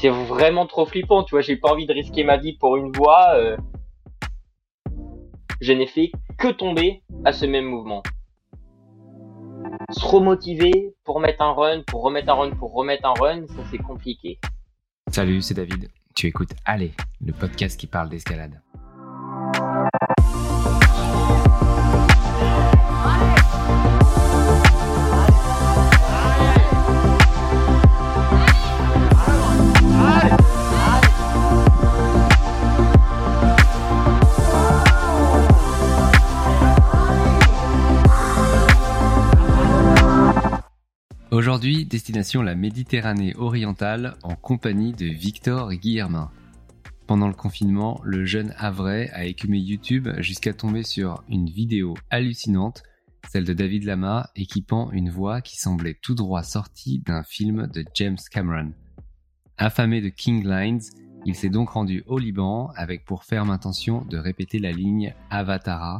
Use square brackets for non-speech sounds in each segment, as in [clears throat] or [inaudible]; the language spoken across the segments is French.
c'est vraiment trop flippant, tu vois. J'ai pas envie de risquer ma vie pour une voix. Euh. je n'ai fait que tomber à ce même mouvement. Se remotiver pour mettre un run, pour remettre un run, pour remettre un run, ça c'est compliqué. Salut, c'est David. Tu écoutes Allez, le podcast qui parle d'escalade. Aujourd'hui, destination la Méditerranée orientale en compagnie de Victor Guillermin. Pendant le confinement, le jeune Havrais a écumé YouTube jusqu'à tomber sur une vidéo hallucinante, celle de David Lama équipant une voix qui semblait tout droit sortie d'un film de James Cameron. Affamé de King Lines, il s'est donc rendu au Liban avec pour ferme intention de répéter la ligne Avatara,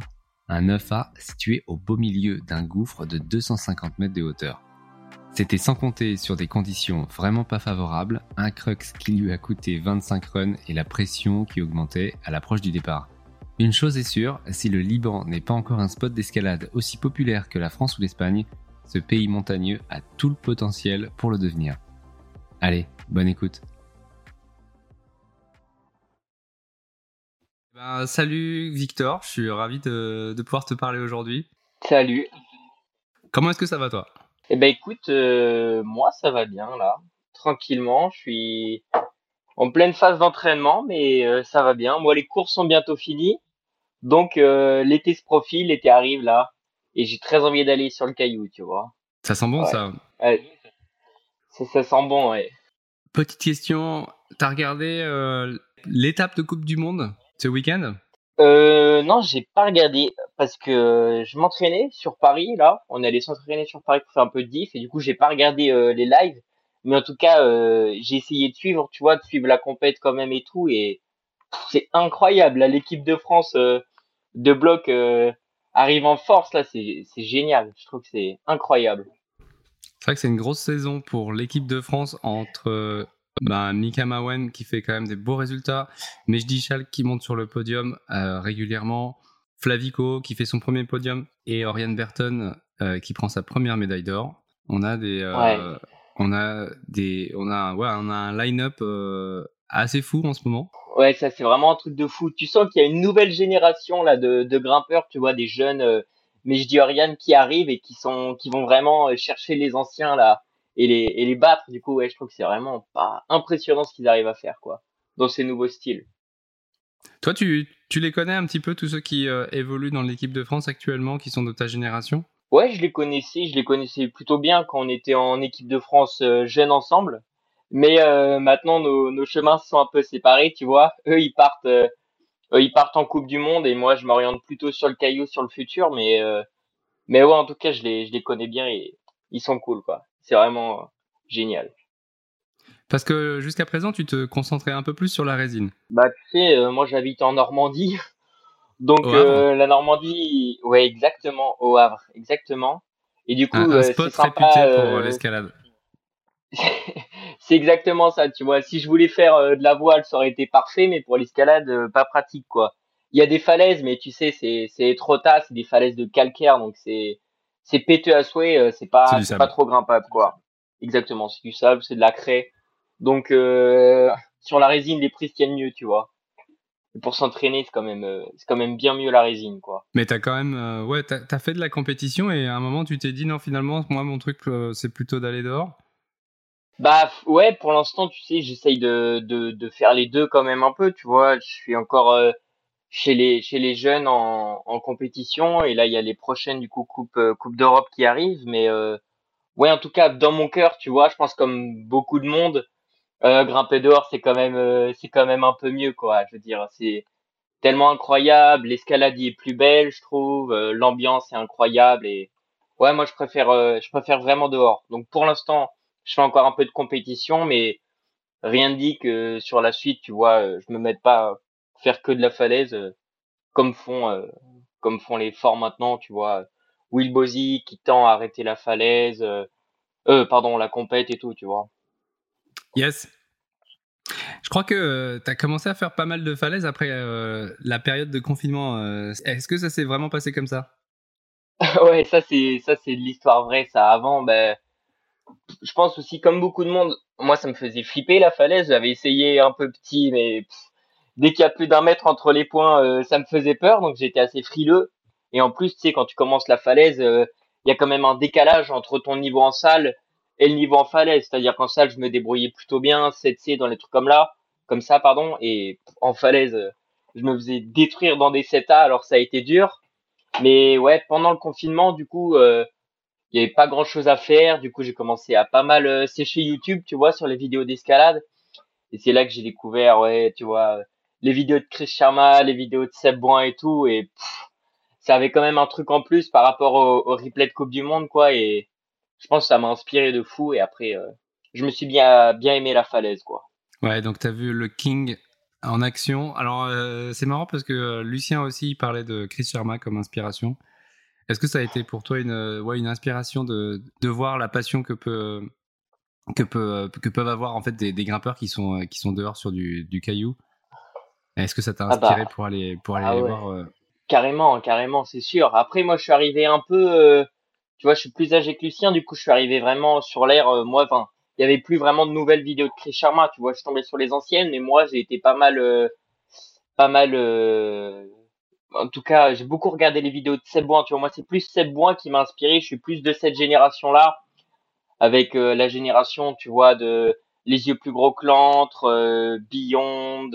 un 9A situé au beau milieu d'un gouffre de 250 mètres de hauteur. C'était sans compter sur des conditions vraiment pas favorables, un crux qui lui a coûté 25 runs et la pression qui augmentait à l'approche du départ. Une chose est sûre, si le Liban n'est pas encore un spot d'escalade aussi populaire que la France ou l'Espagne, ce pays montagneux a tout le potentiel pour le devenir. Allez, bonne écoute. Ben, salut Victor, je suis ravi de, de pouvoir te parler aujourd'hui. Salut. Comment est-ce que ça va toi? Eh ben écoute, euh, moi ça va bien là, tranquillement. Je suis en pleine phase d'entraînement, mais euh, ça va bien. Moi les courses sont bientôt finies, donc euh, l'été se profile, l'été arrive là, et j'ai très envie d'aller sur le caillou, tu vois. Ça sent bon ça. ça. Ça sent bon, ouais. Petite question, t'as regardé l'étape de Coupe du Monde ce week-end? Euh, non, j'ai pas regardé parce que je m'entraînais sur Paris là. On allait s'entraîner sur Paris pour faire un peu de diff et du coup j'ai pas regardé euh, les lives. Mais en tout cas, euh, j'ai essayé de suivre, tu vois, de suivre la compète quand même et tout et c'est incroyable. l'équipe de France euh, de bloc euh, arrive en force là, c'est génial. Je trouve que c'est incroyable. C'est vrai que c'est une grosse saison pour l'équipe de France entre bah, Mika Mawen qui fait quand même des beaux résultats, Mejdi Chal qui monte sur le podium euh, régulièrement, Flavico qui fait son premier podium et Oriane Burton euh, qui prend sa première médaille d'or. On a des, euh, on a des, on a, ouais, on a un line-up assez fou en ce moment. Ouais, ça c'est vraiment un truc de fou. Tu sens qu'il y a une nouvelle génération là de, de grimpeurs, tu vois, des jeunes, mais je dis Oriane qui arrivent et qui sont, qui vont vraiment chercher les anciens là et les, et les battre. Du coup, ouais, je trouve que c'est vraiment pas impressionnant ce qu'ils arrivent à faire, quoi, dans ces nouveaux styles. Toi, tu, tu les connais un petit peu, tous ceux qui euh, évoluent dans l'équipe de France actuellement, qui sont de ta génération? Ouais, je les connaissais, je les connaissais plutôt bien quand on était en équipe de France euh, jeune ensemble. Mais euh, maintenant, nos, nos chemins sont un peu séparés, tu vois. [laughs] Eux, ils partent, eux, ils partent en Coupe du Monde et moi, je m'oriente plutôt sur le caillou, sur le futur. Mais, mais ouais, en tout cas, je les, je les connais bien et ils sont cool, quoi c'est vraiment euh, génial. Parce que jusqu'à présent, tu te concentrais un peu plus sur la résine. Bah, tu sais, euh, moi j'habite en Normandie. [laughs] Donc euh, la Normandie, ouais, exactement, au Havre, exactement. Et du coup, un, spot réputé pour l'escalade. [laughs] c'est exactement ça, tu vois. Si je voulais faire de la voile, ça aurait été parfait, mais pour l'escalade, pas pratique, quoi. Il y a des falaises, mais tu sais, c'est c'est trop tas, c'est des falaises de calcaire, donc c'est c'est pété à souhait, euh, c'est pas, c'est pas trop grimpable, quoi. Exactement, c'est du sable, c'est de la craie. Donc, euh, sur la résine, les prises tiennent mieux, tu vois. Et pour s'entraîner, c'est quand même, euh, c'est quand même bien mieux la résine, quoi. Mais t'as quand même, ouais, t'as, as fait de la compétition et à un moment, tu t'es dit non, finalement, moi, mon truc, c'est plutôt d'aller dehors. Bah ouais, pour l'instant, tu sais, j'essaye de, de, de faire les deux quand même un peu, tu vois. Je suis encore chez les chez les jeunes en, en compétition. Et là il y a les prochaines du coup coupe euh, coupe d'Europe qui arrivent. Mais euh, ouais en tout cas dans mon cœur tu vois je pense comme beaucoup de monde euh, grimper dehors c'est quand même euh, c'est quand même un peu mieux quoi. Je veux dire c'est tellement incroyable. L'escalade est plus belle je trouve. L'ambiance est incroyable. Et ouais moi je préfère je préfère vraiment dehors. Donc pour l'instant je fais encore un peu de compétition mais rien ne dit que sur la suite tu vois je me mette pas faire que de la falaise, euh, comme font, euh, comme font les forts maintenant, tu vois. Will Bozy qui tend à arrêter la falaise, euh, euh, pardon, la compète et tout, tu vois. Yes. Je crois que tu as commencé à faire pas mal de falaises après la période de confinement. Est-ce que ça s'est vraiment passé comme ça? [laughs] Ouais, ça c'est ça c'est de l'histoire vraie. Ça avant, ben, je pense aussi comme beaucoup de monde, moi ça me faisait flipper la falaise. J'avais essayé un peu petit, mais dès qu'il y a plus d'un mètre entre les points, ça me faisait peur. Donc j'étais assez frileux. Et en plus, tu sais, quand tu commences la falaise, il y a quand même un décalage entre ton niveau en salle et le niveau en falaise. C'est-à-dire qu'en salle, je me débrouillais plutôt bien, 7C dans les trucs comme là, comme ça, pardon. Et en falaise, je me faisais détruire dans des 7A, alors ça a été dur. Mais ouais, pendant le confinement, du coup, euh, il y avait pas grand chose à faire. Du coup, j'ai commencé à pas mal euh, sécher YouTube, tu vois, sur les vidéos d'escalade. Et c'est là que j'ai découvert, ouais, tu vois, les vidéos de Chris Sharma, les vidéos de Seb Boin et tout. Et ça avait quand même un truc en plus par rapport au, au replay de Coupe du Monde, quoi. Et je pense que ça m'a inspiré de fou et après euh, je me suis bien bien aimé la falaise quoi. Ouais, donc tu as vu le King en action. Alors euh, c'est marrant parce que euh, Lucien aussi parlait de Chris Sharma comme inspiration. Est-ce que ça a été pour toi une ouais, une inspiration de, de voir la passion que peut que, peut, que peuvent avoir en fait des, des grimpeurs qui sont qui sont dehors sur du, du caillou? Est-ce que ça t'a ah inspiré bah. pour aller pour aller ah voir Carrément, carrément, c'est sûr. Après moi je suis arrivé un peu tu vois, je suis plus âgé que Lucien, du coup, je suis arrivé vraiment sur l'air, euh, moi, enfin, il y avait plus vraiment de nouvelles vidéos de Chris Sharma, tu vois, je tombé sur les anciennes, mais moi, j'ai été pas mal, euh, pas mal, euh, en tout cas, j'ai beaucoup regardé les vidéos de Seb Boin, tu vois, moi, c'est plus Seb Boin qui m'a inspiré, je suis plus de cette génération-là, avec la génération, tu vois, de Les yeux plus gros que l'antre, Beyond,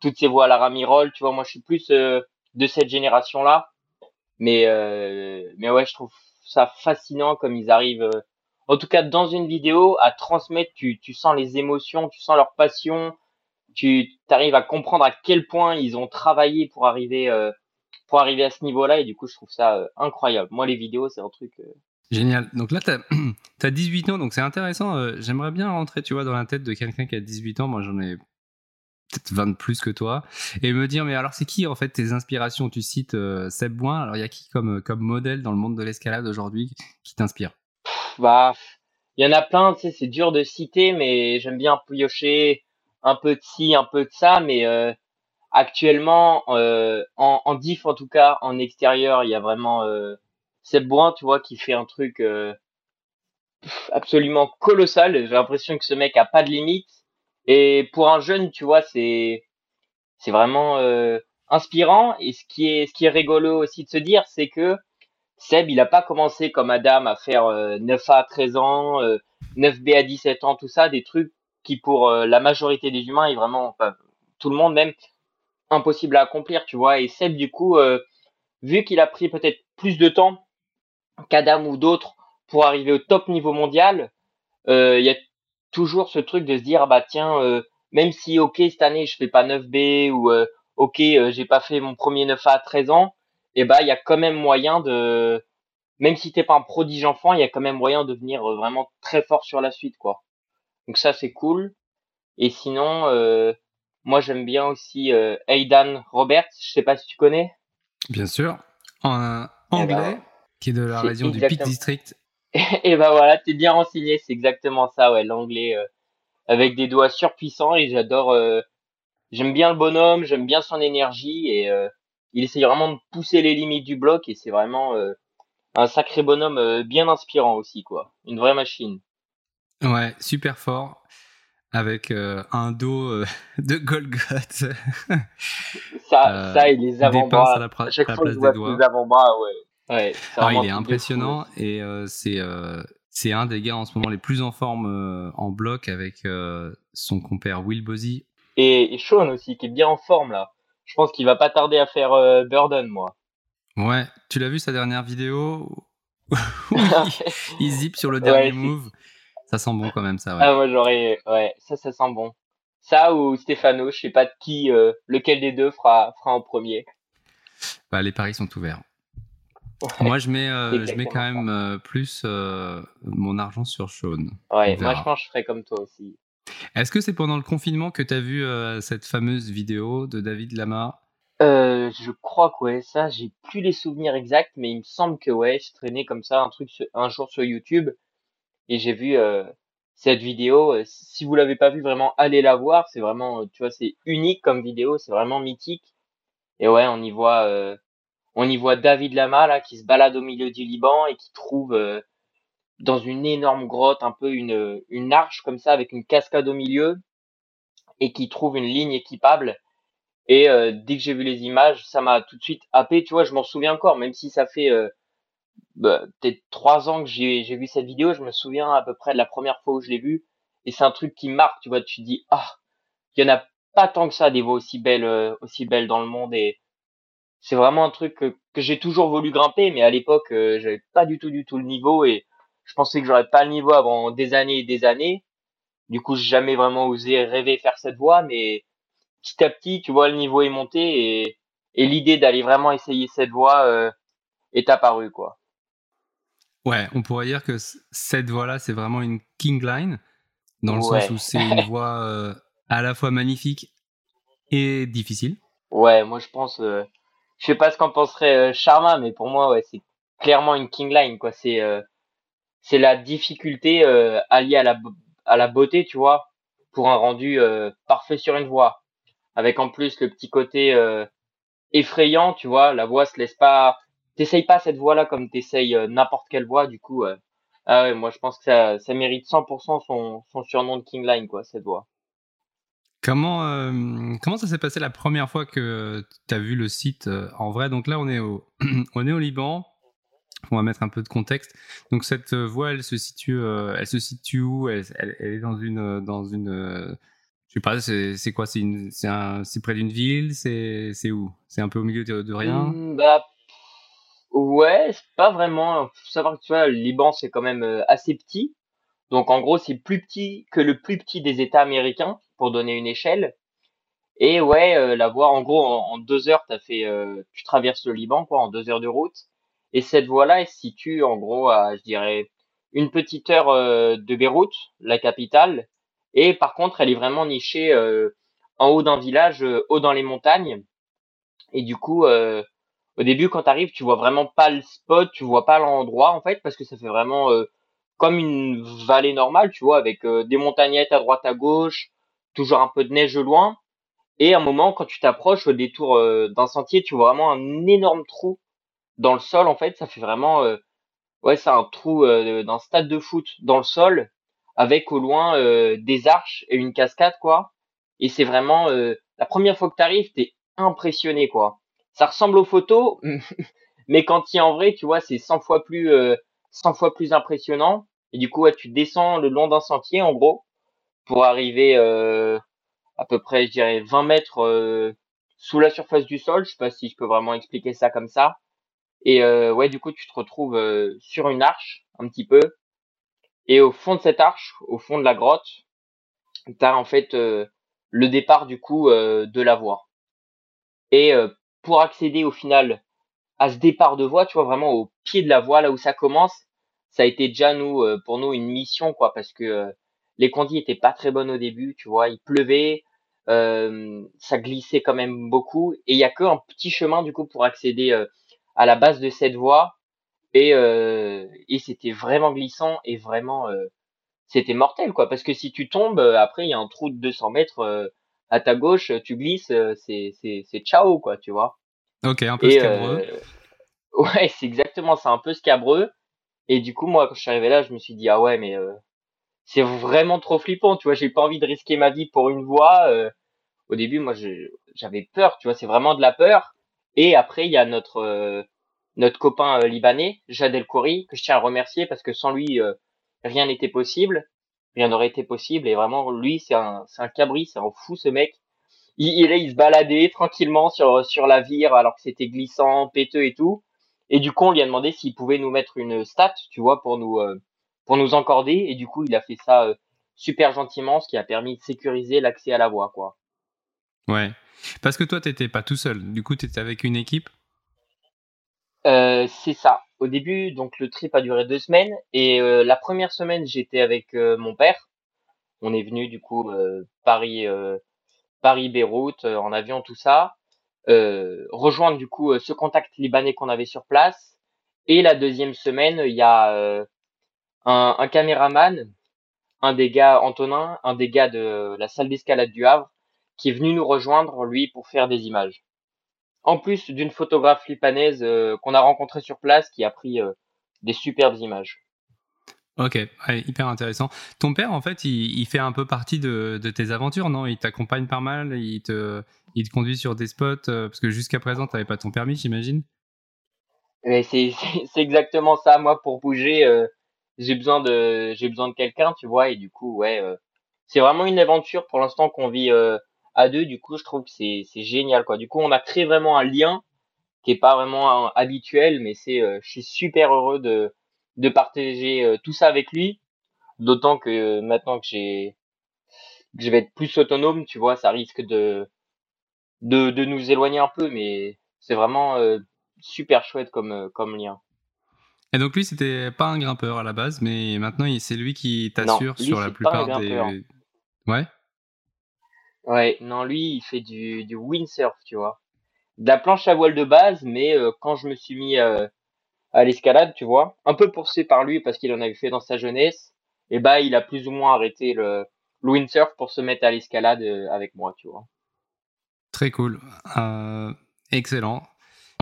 toutes ces voix à la Ramirol, tu vois, moi, je suis plus de cette génération-là, mais, mais ouais, je trouve ça fascinant comme ils arrivent, euh, en tout cas dans une vidéo, à transmettre. Tu, tu sens les émotions, tu sens leur passion, tu arrives à comprendre à quel point ils ont travaillé pour arriver euh, pour arriver à ce niveau-là et du coup je trouve ça euh, incroyable. Moi les vidéos c'est un truc Génial. Donc là, tu as, 18 ans, donc c'est intéressant. J'aimerais bien rentrer, tu vois, dans la tête de quelqu'un qui a 18 ans. Moi, j'en ai peut-être 20 de plus que toi, et me dire, mais alors c'est qui en fait tes inspirations? Tu cites euh, Seb Boin, alors il y a qui comme, comme modèle dans le monde de l'escalade aujourd'hui qui t'inspire? Bah, il y en a plein, tu sais, c'est dur de citer, mais j'aime bien piocher un peu de ci, un peu de ça, mais euh, actuellement, euh, en, en, diff en tout cas, en extérieur, il y a vraiment euh, Seb Boin, tu vois, qui fait un truc euh, absolument colossal. J'ai l'impression que ce mec a pas de limite et pour un jeune, tu vois, c'est c'est vraiment euh, inspirant. Et ce qui est ce qui est rigolo aussi de se dire, c'est que Seb, il a pas commencé comme Adam à faire 9A à 13 ans, 9B à 17 ans, tout ça, des trucs qui pour euh, la majorité des humains est vraiment, tout le monde même, impossible à accomplir, tu vois. Et Seb, du coup, euh, vu qu'il a pris peut-être plus de temps qu'Adam ou d'autres pour arriver au top niveau mondial, il y a toujours ce truc de se dire bah tiens euh, même si ok cette année je fais pas 9B ou euh, ok euh, j'ai pas fait mon premier 9A à 13 ans et eh bah il y a quand même moyen de même si t'es pas un prodige enfant il y a quand même moyen de devenir vraiment très fort sur la suite quoi. Donc ça c'est cool. Et sinon moi j'aime bien aussi Aidan Roberts. Je sais pas si tu connais. Bien sûr. En eh anglais ben, qui est de la région du Peak District et ben voilà, t'es bien renseigné, c'est exactement ça, ouais, l'anglais euh, avec des doigts surpuissants et j'adore. Euh, j'aime bien le bonhomme, j'aime bien son énergie et euh, il essaye vraiment de pousser les limites du bloc et c'est vraiment un sacré bonhomme bien inspirant aussi, quoi. Une vraie machine. Ouais, super fort avec un dos [laughs] de Golgoth. ça, ça et les avant-bras. À, chaque fois je vois les avant-bras, ouais. Ouais, ah, il est impressionnant et euh, c'est euh, c'est un des gars en ce moment les plus en forme euh, en bloc avec son compère Will Bosey. Et, Sean aussi qui est bien en forme là. Je pense qu'il va pas tarder à faire Burden moi. Ouais, tu l'as vu sa dernière vidéo? [laughs] Il, zip sur le [laughs] dernier move. Ça sent bon quand même ça. Ouais. Ah moi j'aurais ouais, ça ça sent bon. Ça ou Stefano, je sais pas de qui lequel des deux fera fera en premier. Bah, les paris sont ouverts. Moi, je mets, euh, je mets quand même euh, plus euh, mon argent sur Sean. Ouais, moi, je pense que je ferais comme toi aussi. Est-ce que c'est pendant le confinement que tu as vu cette fameuse vidéo de David Lama? Je crois que ouais, ça, j'ai plus les souvenirs exacts, mais il me semble que ouais, je traînais comme ça un truc un jour sur YouTube et j'ai vu cette vidéo. Si vous l'avez pas vu, vraiment, allez la voir. C'est vraiment, tu vois, c'est unique comme vidéo. C'est vraiment mythique. Et ouais, on y voit, on y voit David Lama là qui se balade au milieu du Liban et qui trouve dans une énorme grotte un peu une une arche comme ça avec une cascade au milieu et qui trouve une ligne équipable. Et dès que j'ai vu les images, ça m'a tout de suite happé. Tu vois, je m'en souviens encore, même si ça fait bah, peut-être trois ans que j'ai vu cette vidéo, je me souviens à peu près de la première fois où je l'ai vue. Et c'est un truc qui marque, tu vois, tu te dis, ah, il y en a pas tant que ça des voix aussi belles, euh, aussi belles dans le monde. Et c'est vraiment un truc que, que j'ai toujours voulu grimper, mais à l'époque, euh, j'avais pas du tout, du tout le niveau. Et je pensais que j'aurais pas le niveau avant des années et des années. Du coup, j'ai jamais vraiment osé rêver faire cette voie, mais petit à petit, tu vois, le niveau est monté et, et l'idée d'aller vraiment essayer cette voie euh, est apparue, quoi. Ouais, on pourrait dire que cette voix-là, c'est vraiment une king line, dans le sens où c'est une voix euh, à la fois magnifique et difficile. Ouais, moi je pense, euh, je sais pas ce qu'en penserait euh, Sharma, mais pour moi, ouais, c'est clairement une king line, quoi. C'est euh, c'est la difficulté alliée à la à la beauté, tu vois, pour un rendu parfait sur une voix, avec en plus le petit côté effrayant, tu vois, la voix se laisse pas t'essayes pas cette voix-là comme t'essayes euh, n'importe quelle voix, du coup, euh, ah ouais, moi je pense que ça, ça mérite 100% son, son surnom de King Line, quoi, cette voix. Comment, euh, comment ça s'est passé la première fois que tu as vu le site en vrai? Donc là, on est au, [clears throat] on est au Liban. On va mettre un peu de contexte. Donc cette voie, elle se situe, elle se situe où? Elle, est dans une, dans une, je sais pas, c'est quoi? C'est près d'une ville? C'est où? C'est un peu au milieu de, rien? Mmh, Bah Ouais, pas vraiment. Faut savoir que tu vois, le Liban, c'est quand même euh, assez petit. Donc en gros, c'est plus petit que le plus petit des États américains, pour donner une échelle. Et ouais, euh, la voie, en gros, en, deux heures, t'as fait, euh, tu traverses le Liban, quoi, en deux heures de route. Et cette voie-là, elle se situe en gros à, je dirais, une petite heure de Beyrouth, la capitale. Et par contre, elle est vraiment nichée en haut d'un village, haut dans les montagnes. Et du coup, au début, quand tu arrives, tu vois vraiment pas le spot, tu vois pas l'endroit en fait, parce que ça fait vraiment euh, comme une vallée normale, tu vois, avec euh, des montagnettes à droite à gauche, toujours un peu de neige loin. Et à un moment, quand tu t'approches au détour euh, d'un sentier, tu vois vraiment un énorme trou dans le sol. En fait, ça fait vraiment, ouais, c'est un trou d'un stade de foot dans le sol, avec au loin des arches et une cascade, quoi. Et c'est vraiment la première fois que t'arrives, t'es impressionné, quoi ça ressemble aux photos, [laughs] mais quand il est en vrai, tu vois, c'est 100 fois plus, euh, 100 fois plus impressionnant. Et du coup, tu descends le long d'un sentier, en gros, pour arriver euh, à peu près, je dirais, 20 mètres euh, sous la surface du sol. Je sais pas si je peux vraiment expliquer ça comme ça. Et euh, ouais, du coup, tu te retrouves sur une arche, un petit peu. Et au fond de cette arche, au fond de la grotte, tu as en fait le départ du coup de la voie. Et pour accéder au final à ce départ de voie, tu vois, vraiment au pied de la voie, là où ça commence, ça a été déjà nous, euh, pour nous, une mission, quoi, parce que euh, les conditions étaient pas très bonnes au début, tu vois, il pleuvait, euh, ça glissait quand même beaucoup, et il y a que un petit chemin du coup pour accéder à la base de cette voie, et et c'était vraiment glissant et vraiment c'était mortel, quoi, parce que si tu tombes, après il y a un trou de 200 mètres à ta gauche, tu glisses, euh, c'est c'est c'est ciao quoi, tu vois. Ok, un peu scabreux. Euh, [laughs] ouais, c'est exactement, c'est un peu scabreux. Et du coup, moi, quand je suis arrivé là, je me suis dit ah ouais, mais euh, c'est vraiment trop flippant, tu vois. J'ai pas envie de risquer ma vie pour une voix. au début, moi, j'avais peur, tu vois. C'est vraiment de la peur. Et après, il y a notre notre copain libanais, Jad El Khoury, que je tiens à remercier parce que sans lui, rien n'était possible rien n'aurait été possible. Et vraiment, lui, c'est un, c'est un cabri, c'est un fou ce mec. Il, il, il, se baladait tranquillement sur, sur la vire alors que c'était glissant, péteux et tout. Et du coup, on lui a demandé s'il pouvait nous mettre une stat, tu vois, pour nous, euh, pour nous encorder. Et du coup, il a fait ça euh, super gentiment, ce qui a permis de sécuriser l'accès à la voie, quoi. Ouais. Parce que toi, t'étais pas tout seul. Du coup, t'étais avec une équipe? Euh, c'est ça au début, donc le trip a duré deux semaines et euh, la première semaine j'étais avec euh, mon père. On est venu du coup euh, Paris, Paris Beyrouth en avion tout ça, rejoindre du coup ce contact libanais qu'on avait sur place. Et la deuxième semaine, il y a un, un caméraman un des gars, Antonin, un des gars de la salle d'escalade du Havre, qui est venu nous rejoindre, lui, pour faire des images. En plus d'une photographe lipanaise euh, qu'on a rencontrée sur place, qui a pris euh, des superbes images. Ok, hyper intéressant. Ton père, en fait, il, il fait un peu partie de, de tes aventures, non? Il t'accompagne pas mal, il te, il te conduit sur des spots, euh, parce que jusqu'à présent, tu n'avais pas ton permis, j'imagine? [laughs] C'est exactement ça. Moi, pour bouger, j'ai besoin de j'ai besoin de quelqu'un, tu vois, et du coup, ouais, euh, c'est vraiment une aventure pour l'instant qu'on vit à deux. Du coup, je trouve que c'est c'est génial, quoi. Du coup, on a créé vraiment un lien qui est pas vraiment habituel, mais c'est, je suis super heureux de de partager euh, tout ça avec lui. D'autant que maintenant que j'ai que je vais être plus autonome, tu vois, ça risque de de, de nous éloigner un peu, mais c'est vraiment euh, super chouette comme euh, comme lien. Et donc lui, c'était pas un grimpeur à la base, mais maintenant c'est lui qui t'assure sur la plupart des. Ouais. Ouais, non, lui, il fait du, du windsurf, tu vois. De la planche à voile de base, mais quand je me suis mis à l'escalade, tu vois, un peu poussé par lui parce qu'il en avait fait dans sa jeunesse, et bah il a plus ou moins arrêté le, le windsurf pour se mettre à l'escalade euh, avec moi, tu vois. Très cool, euh, excellent.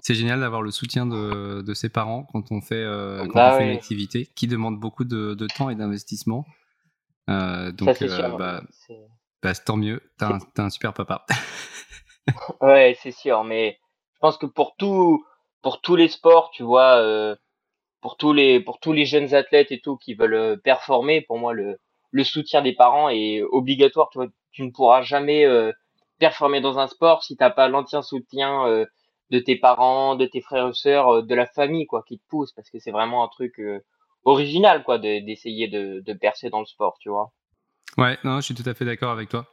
C'est génial d'avoir le soutien de, de, ses parents quand on fait, euh, quand bah on fait une activité qui demande beaucoup de, de temps et d'investissement. Euh, donc, sûr, bah, bah, tant mieux, t'as un, un super papa. [laughs] ouais, c'est sûr, mais je pense que pour tout, pour tous les sports, tu vois, euh, pour tous les pour tous les jeunes athlètes et tout qui veulent euh, performer, pour moi le le soutien des parents est obligatoire. Tu vois, tu ne pourras jamais euh, performer dans un sport si t'as pas l'entier soutien de tes parents, de tes frères et sœurs, de la famille quoi, qui te pousse parce que c'est vraiment un truc original quoi d'essayer de, de percer dans le sport, tu vois. Ouais, non, je suis tout à fait d'accord avec toi.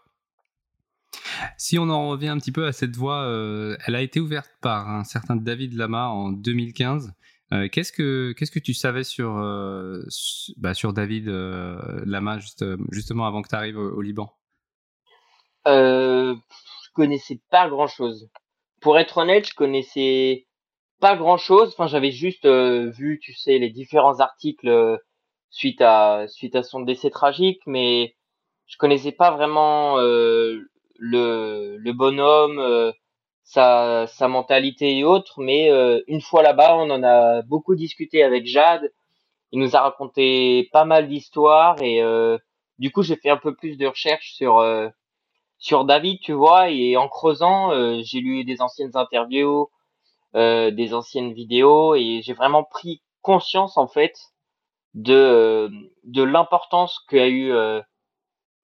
Si on en revient un petit peu à cette voie, euh, elle a été ouverte par un certain David Lama en 2015. Euh, qu'est-ce que qu'est-ce que tu savais sur euh, bah, sur David Lama juste, justement avant que tu arrives au, Liban? Euh, Je connaissais pas grand chose. Pour être honnête, je connaissais pas grand chose. Enfin, j'avais juste vu, tu sais, les différents articles suite à suite à son décès tragique, mais je connaissais pas vraiment le, le bonhomme, euh, sa, sa mentalité et autres. Mais euh, une fois là-bas, on en a beaucoup discuté avec Jade. Il nous a raconté pas mal d'histoires et euh, du coup, j'ai fait un peu plus de recherches sur sur David, tu vois, et en creusant, j'ai lu des anciennes interviews, des anciennes vidéos, et j'ai vraiment pris conscience en fait de de l'importance qu'a eu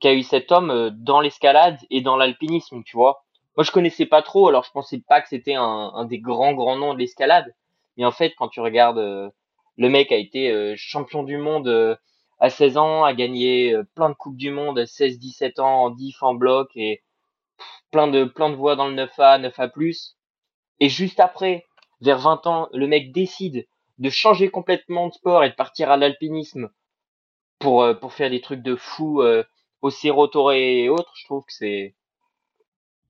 eu cet homme euh, dans l'escalade et dans l'alpinisme, tu vois. Moi, je connaissais pas trop, alors je pensais pas que c'était un, un, des grands grands noms de l'escalade. Mais en fait, quand tu regardes, euh, le mec a été euh, champion du monde à 16 ans, a gagné plein de coupes du monde à 16, 17 ans en diff, en bloc et plein de plein de voix dans le 9A, 9A+. Et juste après, vers 20 ans, le mec décide de changer complètement de sport et de partir à l'alpinisme pour pour faire des trucs de fou au Toré et autres, je trouve que c'est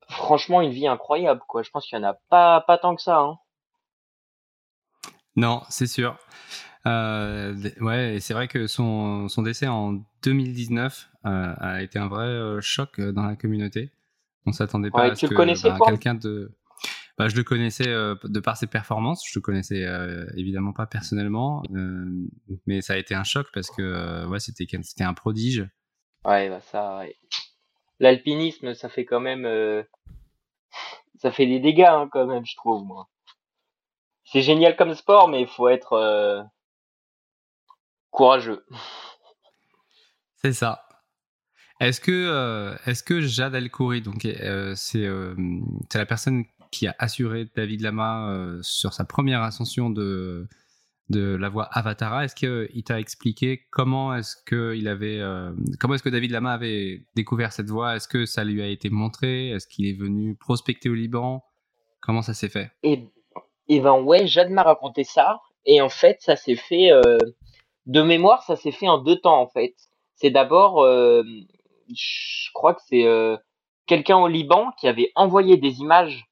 franchement une vie incroyable, quoi. Je pense qu'il y en a pas, pas tant que ça. Hein. Non, c'est sûr. Euh, ouais, c'est vrai que son, son, décès en 2019 euh, a été un vrai euh, choc dans la communauté. On s'attendait pas à ce que bah, quelqu'un de. Bah, je le connaissais de par ses performances. Je le connaissais évidemment pas personnellement, mais ça a été un choc parce que ouais, c'était c'était un prodige. Ouais, bah ça, ouais. L'alpinisme, ça fait quand même, euh, ça fait des dégâts hein, quand même, je trouve moi. C'est génial comme sport, mais il faut être euh, courageux. C'est ça. Est-ce que, euh, est-ce que Jade Alcouri, donc c'est c'est la personne qui a assuré David Lama sur sa première ascension de de la voix Avatara. Est-ce qu'il t'a expliqué comment est-ce que il avait, euh, comment est-ce que David Lama avait découvert cette voix Est-ce que ça lui a été montré? Est-ce qu'il est venu prospecter au Liban? Comment ça s'est fait? Et, eh, eh ben ouais, Jade m'a raconté ça. Et en fait, ça s'est fait euh, de mémoire, ça s'est fait en deux temps en fait. C'est d'abord, euh, je crois que c'est quelqu'un au Liban qui avait envoyé des images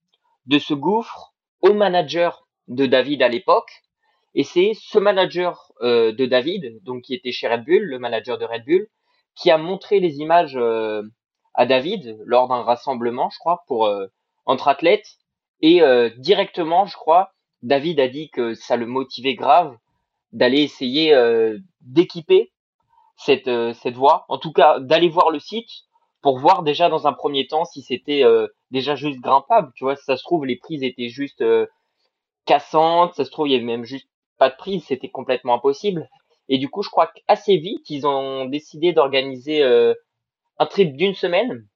de ce gouffre au manager de David à l'époque et c'est ce manager euh, de David, donc qui était chez Red Bull, le manager de Red Bull, qui a montré les images euh, à David lors d'un rassemblement, je crois, pour euh, entre athlètes. Et euh, directement, je crois, David a dit que ça le motivait grave d'aller essayer d'équiper cette cette voie. En tout cas, d'aller voir le site pour voir déjà dans un premier temps si c'était déjà juste grimpable. Tu vois, si ça se trouve les prises étaient juste cassantes, ça se trouve il y avait même juste pas de prise, c'était complètement impossible. Et du coup, je crois qu'assez vite, ils ont décidé d'organiser euh, un trip d'une semaine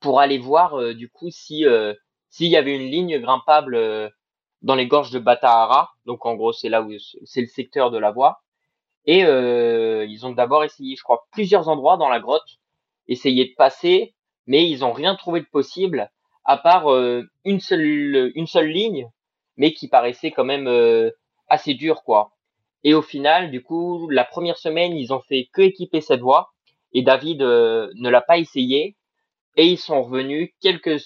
pour aller voir euh, du coup si euh, s'il y avait une ligne grimpable dans les gorges de Batahara. Donc en gros, c'est là où c'est le secteur de la voie. Et ils ont d'abord essayé, je crois, plusieurs endroits dans la grotte, essayé de passer, mais ils ont rien trouvé de possible à part une seule une seule ligne, mais qui paraissait quand même assez dur quoi. Et au final, du coup, la première semaine, ils ont fait que équiper cette voie et David euh, ne l'a pas essayé et ils sont revenus quelques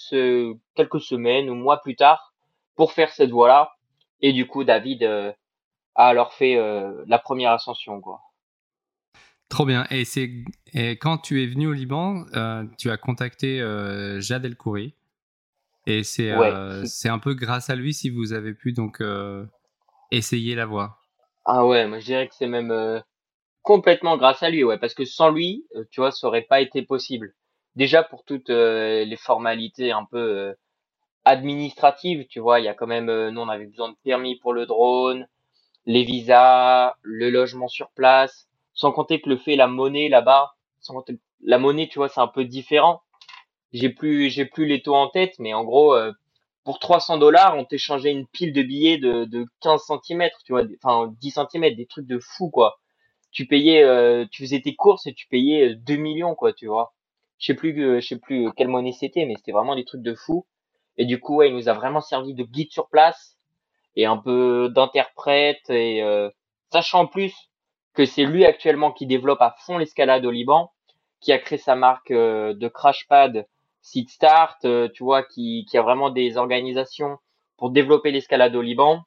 quelques semaines ou mois plus tard pour faire cette voie-là et du coup David euh, a alors fait euh, la première ascension quoi. Trop bien. Et c'est quand tu es venu au Liban, tu as contacté Jad El Khoury. Et c'est c'est un peu grâce à lui si vous avez pu donc essayer la voie. Ah ouais, moi je dirais que c'est même euh, complètement grâce à lui, ouais, parce que sans lui, euh, tu vois, ça aurait pas été possible. Déjà pour toutes euh, les formalités un peu administratives, tu vois, il y a quand même, nous on avait besoin de permis pour le drone, les visas, le logement sur place, sans compter que le fait la monnaie là-bas, sans compter la monnaie, tu vois, c'est un peu différent. J'ai plus, j'ai plus les taux en tête, mais en gros, pour 300 dollars, on t'échangeait une pile de billets de, de 15 cm, tu vois, enfin 10 cm, des trucs de fou quoi. Tu payais, euh, tu faisais tes courses et tu payais 2 millions quoi, tu vois. Je sais plus, euh, je sais plus quelle monnaie c'était, mais c'était vraiment des trucs de fou. Et du coup, ouais, il nous a vraiment servi de guide sur place et un peu d'interprète et euh, sachant en plus que c'est lui actuellement qui développe à fond l'escalade au Liban, qui a créé sa marque de crash pad Seed Start, euh, tu vois, qui, qui a vraiment des organisations pour développer l'escalade au Liban,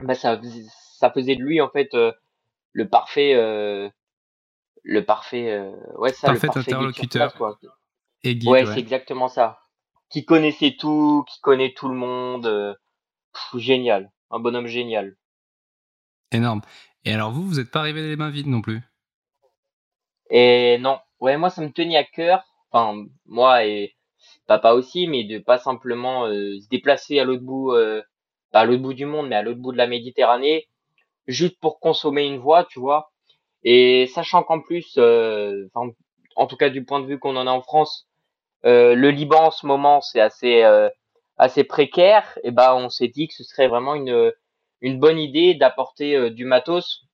bah ça, ça faisait de lui en fait euh, le parfait, euh, le parfait, ouais ça, parfait le parfait interlocuteur. quoi. Et ouais, c'est exactement ça. Qui connaissait tout, qui connaît tout le monde, génial, un bonhomme génial. Énorme. Et alors vous, vous n'êtes pas arrivé les mains vides non plus? Et non, ouais, moi ça me tenait à cœur enfin moi et papa aussi, mais de pas simplement euh, se déplacer à l'autre bout, euh, pas à l'autre bout du monde, mais à l'autre bout de la Méditerranée, juste pour consommer une voie, tu vois. Et sachant qu'en plus, euh, en tout cas du point de vue qu'on en a en France, le Liban en ce moment c'est assez assez précaire, et ben on s'est dit que ce serait vraiment une une bonne idée d'apporter du matos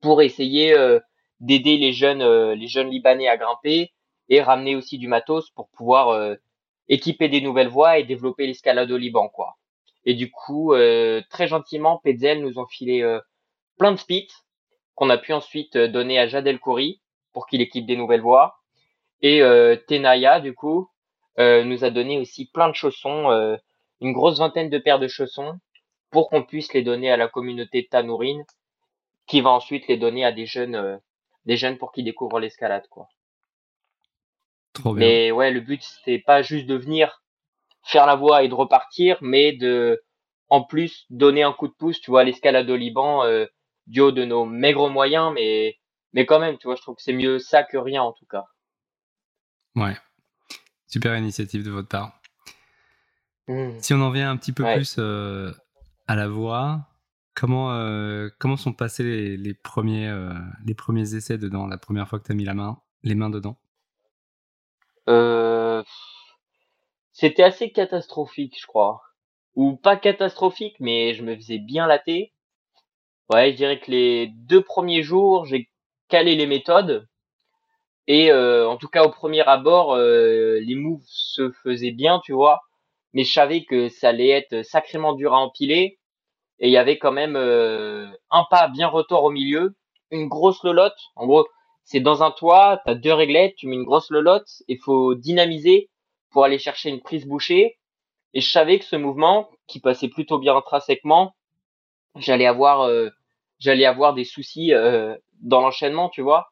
pour essayer d'aider les jeunes les jeunes libanais à grimper et ramener aussi du matos pour pouvoir euh, équiper des nouvelles voies et développer l'escalade au Liban, quoi. Et du coup, euh, très gentiment, Petzl nous ont filé euh, plein de spits qu'on a pu ensuite donner à Jadel Khoury pour qu'il équipe des nouvelles voies. Et Tenaya, du coup, nous a donné aussi plein de chaussons, une grosse vingtaine de paires de chaussons pour qu'on puisse les donner à la communauté de Tanourine, qui va ensuite les donner à des jeunes, des jeunes pour qu'ils découvrent l'escalade, quoi. Mais ouais, le but c'était pas juste de venir faire la voie et de repartir, mais de en plus donner un coup de pouce, tu vois, à l'escalade au Liban euh, du haut de nos maigres moyens, mais mais quand même, tu vois, je trouve que c'est mieux ça que rien en tout cas. Ouais, super initiative de votre part. Mmh. Si on en vient un petit peu plus euh, à la voie, comment euh, comment sont passés les, les premiers les premiers essais dedans, la première fois que tu as mis la main les mains dedans? Euh, c'était assez catastrophique, je crois. Ou pas catastrophique, mais je me faisais bien latter. Ouais, je dirais que les deux premiers jours, j'ai calé les méthodes. Et euh, en tout cas, au premier abord, euh, les moves se faisaient bien, tu vois. Mais je savais que ça allait être sacrément dur à empiler. Et il y avait quand même un pas bien retors au milieu, une grosse lolotte. En gros, c'est dans un toit, tu as deux réglettes, tu mets une grosse lolotte, il faut dynamiser pour aller chercher une prise bouchée. Et je savais que ce mouvement, qui passait plutôt bien intrinsèquement, j'allais avoir, euh, j'allais avoir des soucis euh, dans l'enchaînement, tu vois.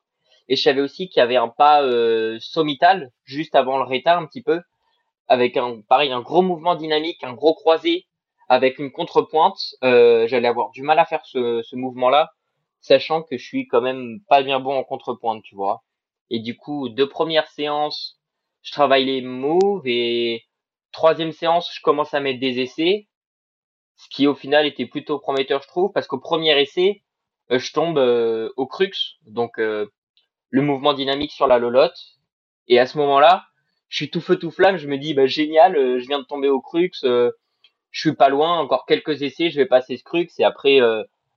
Et je savais aussi qu'il y avait un pas euh, sommital juste avant le réta un petit peu, avec un pareil un gros mouvement dynamique, un gros croisé avec une contrepointe. Euh, J'allais avoir du mal à faire ce, ce mouvement-là, sachant que je suis quand même pas bien bon en contrepointe, tu vois. Et du coup, deux premières séances, je travaille les moves et troisième séance, je commence à mettre des essais, ce qui au final était plutôt prometteur, je trouve, parce qu'au premier essai, euh, je tombe euh, au crux, donc euh, le mouvement dynamique sur la lolotte. Et à ce moment-là, je suis tout feu tout flamme, je me dis bah génial, je viens de tomber au crux, je suis pas loin, encore quelques essais, je vais passer ce crux et après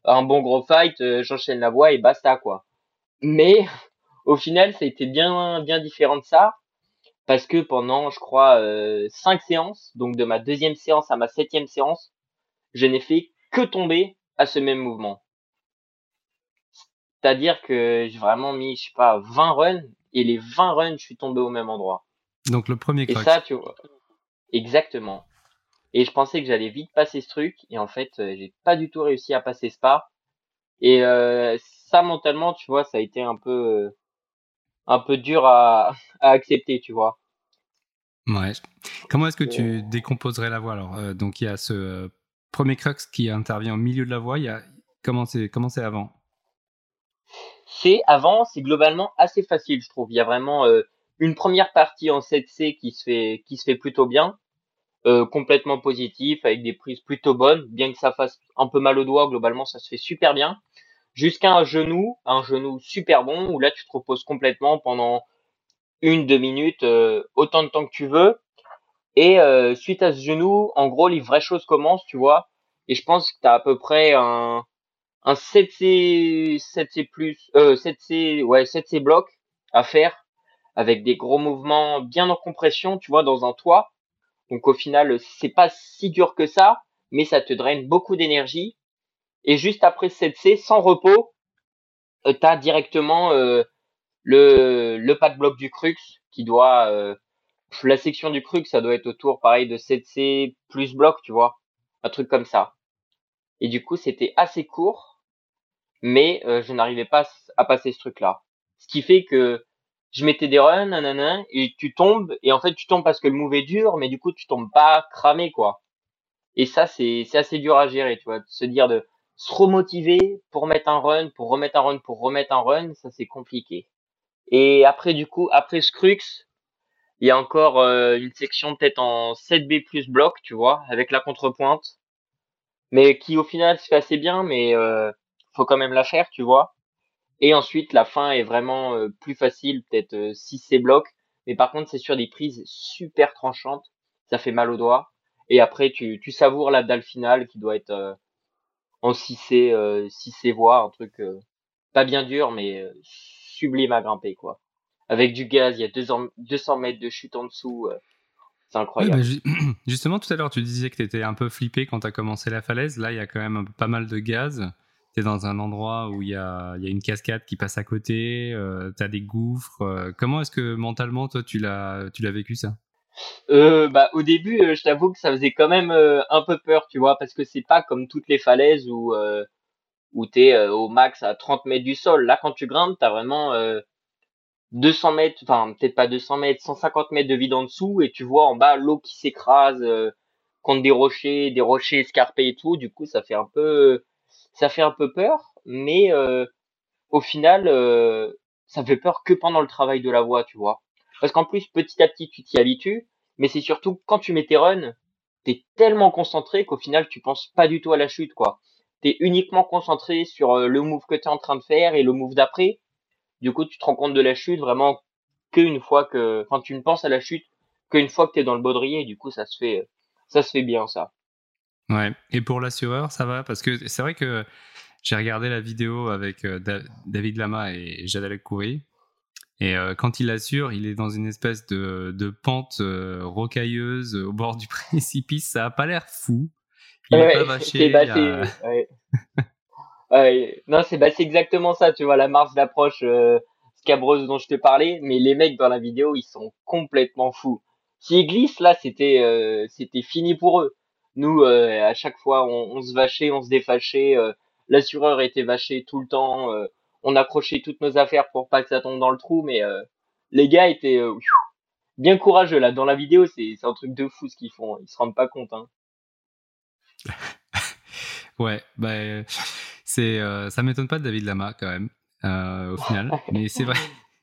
un bon gros fight, j'enchaîne la voie et basta quoi. Mais au final, ça a été bien bien différent de ça parce que pendant, je crois, cinq séances, donc de ma deuxième séance à ma septième séance, je n'ai fait que tomber à ce même mouvement. C'est-à-dire que j'ai vraiment mis, je sais pas, 20 runs, et les 20 runs, je suis tombé au même endroit. Donc le premier Et ça, tu vois. Exactement. Et je pensais que j'allais vite passer ce truc, et en fait, euh, j'ai pas du tout réussi à passer ce pas. Et euh, ça, mentalement, tu vois, ça a été un peu, euh, un peu dur à, [laughs] à accepter, tu vois. Ouais. Comment est-ce que tu décomposerais la voix alors? Donc il y a ce premier crux qui intervient au milieu de la voix. Il y a comment c'est comment c'est avant? C'est avant, c'est globalement assez facile, je trouve. Il y a vraiment euh, une première partie en 7C qui se fait qui se fait plutôt bien, euh, complètement positif avec des prises plutôt bonnes, bien que ça fasse un peu mal au doigt, globalement ça se fait super bien. Jusqu'à un genou, un genou super bon où là tu te reposes complètement pendant une deux minutes, euh, autant de temps que tu veux. Et suite à ce genou, en gros les vraies choses commencent, tu vois. Et je pense que tu as à peu près un un 7C 7C plus euh 7C ouais 7C bloc à faire avec des gros mouvements bien en compression, tu vois, dans un toit. Donc au final, c'est pas si dur que ça, mais ça te draine beaucoup d'énergie. Et juste après 7C, sans repos, euh, tu directement euh, le, le pas de bloc du crux qui doit... Euh, la section du crux, ça doit être autour, pareil, de 7C plus bloc, tu vois. Un truc comme ça. Et du coup, c'était assez court mais euh, je n'arrivais pas à passer ce truc-là. Ce qui fait que je mettais des runs, nanana, et tu tombes, et en fait tu tombes parce que le move est dur, mais du coup tu tombes pas cramé, quoi. Et ça, c'est assez dur à gérer, tu vois, de se dire de se remotiver pour mettre un run, pour remettre un run, pour remettre un run, ça c'est compliqué. Et après, du coup, après Scrux, il y a encore euh, une section peut-être en 7B plus bloc, tu vois, avec la contrepointe, mais qui au final se fait assez bien, mais euh, faut quand même la faire, tu vois. Et ensuite, la fin est vraiment euh, plus facile, peut-être euh, si c'est bloc. Mais par contre, c'est sur des prises super tranchantes. Ça fait mal aux doigts. Et après, tu, tu savoures la dalle finale qui doit être euh, en 6C, 6C voix, un truc pas bien dur, mais sublime à grimper, quoi. Avec du gaz, il y a 200, 200 mètres de chute en dessous. c'est incroyable. Bah, [clears throat] justement, tout à l'heure, tu disais que tu étais un peu flippé quand tu as commencé la falaise. Là, il y a quand même pas mal de gaz tu es dans un endroit où il y a, une cascade qui passe à côté, euh, tu as des gouffres. Euh, comment est-ce que mentalement, toi, tu l'as, tu l'as vécu ça? Euh, bah, Au début, euh, je t'avoue que ça faisait quand même un peu peur, tu vois, parce que c'est pas comme toutes les falaises où, où tu es au max à 30 mètres du sol. Là, quand tu grimpes, tu as vraiment 200 mètres, enfin peut-être pas 200 mètres, 150 mètres de vide en dessous, et tu vois en bas l'eau qui s'écrase contre des rochers, des rochers escarpés et tout. Du coup, ça fait un peu ça fait un peu peur, mais euh, au final, euh, ça fait peur que pendant le travail de la voix, tu vois. Parce qu'en plus, petit à petit, tu t'y habitues, mais c'est surtout quand tu mets tes runs, t'es tellement concentré qu'au final, tu penses pas du tout à la chute, quoi. T'es uniquement concentré sur euh, le move que t'es en train de faire et le move d'après. Du coup, tu te rends compte de la chute vraiment qu'une fois que, tu ne penses à la chute qu'une fois que t'es dans le baudrier. Du coup, ça se fait, ça se fait bien, ça. Ouais. Et pour l'assureur, ça va? Parce que c'est vrai que j'ai regardé la vidéo avec euh, David Lama et Jadalek Koury. Et euh, quand il assure, il est dans une espèce de, de pente euh, rocailleuse au bord du [laughs] précipice. Ça a pas l'air fou. Il est pas vaché. [laughs] ouais. Non, c'est bah, exactement ça. Tu vois, la marche d'approche scabreuse dont je te parlais. Mais les mecs dans la vidéo, ils sont complètement fous. S'ils glissent, là, c'était c'était fini pour eux. Nous, à chaque fois, on, on, se vachait, on se défachait. L'assureur était vaché tout le temps. on accrochait toutes nos affaires pour pas que ça tombe dans le trou, mais euh, les gars étaient euh, bien courageux là. Dans la vidéo, c'est un truc de fou ce qu'ils font. Ils se rendent pas compte. Hein. [laughs] ouais, bah c'est euh, ça m'étonne pas de David Lama quand même au final, [laughs] mais c'est vrai,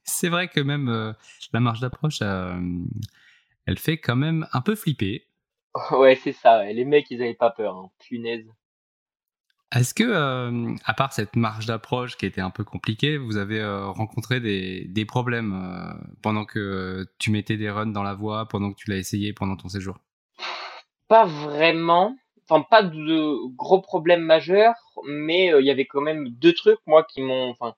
c'est vrai que même la marge d'approche, elle fait quand même un peu flipper. [laughs] Ouais, c'est ça. Les mecs, ils avaient pas peur. Hein. Punaise. Est-ce que, euh, à part cette marge d'approche qui était un peu compliquée, vous avez euh, rencontré des, des problèmes euh, pendant que tu mettais des runs dans la voie, pendant que tu l'as essayé pendant ton séjour? Pas vraiment. Enfin, pas de gros problèmes majeurs, mais il y avait quand même deux trucs, moi, qui m'ont, enfin,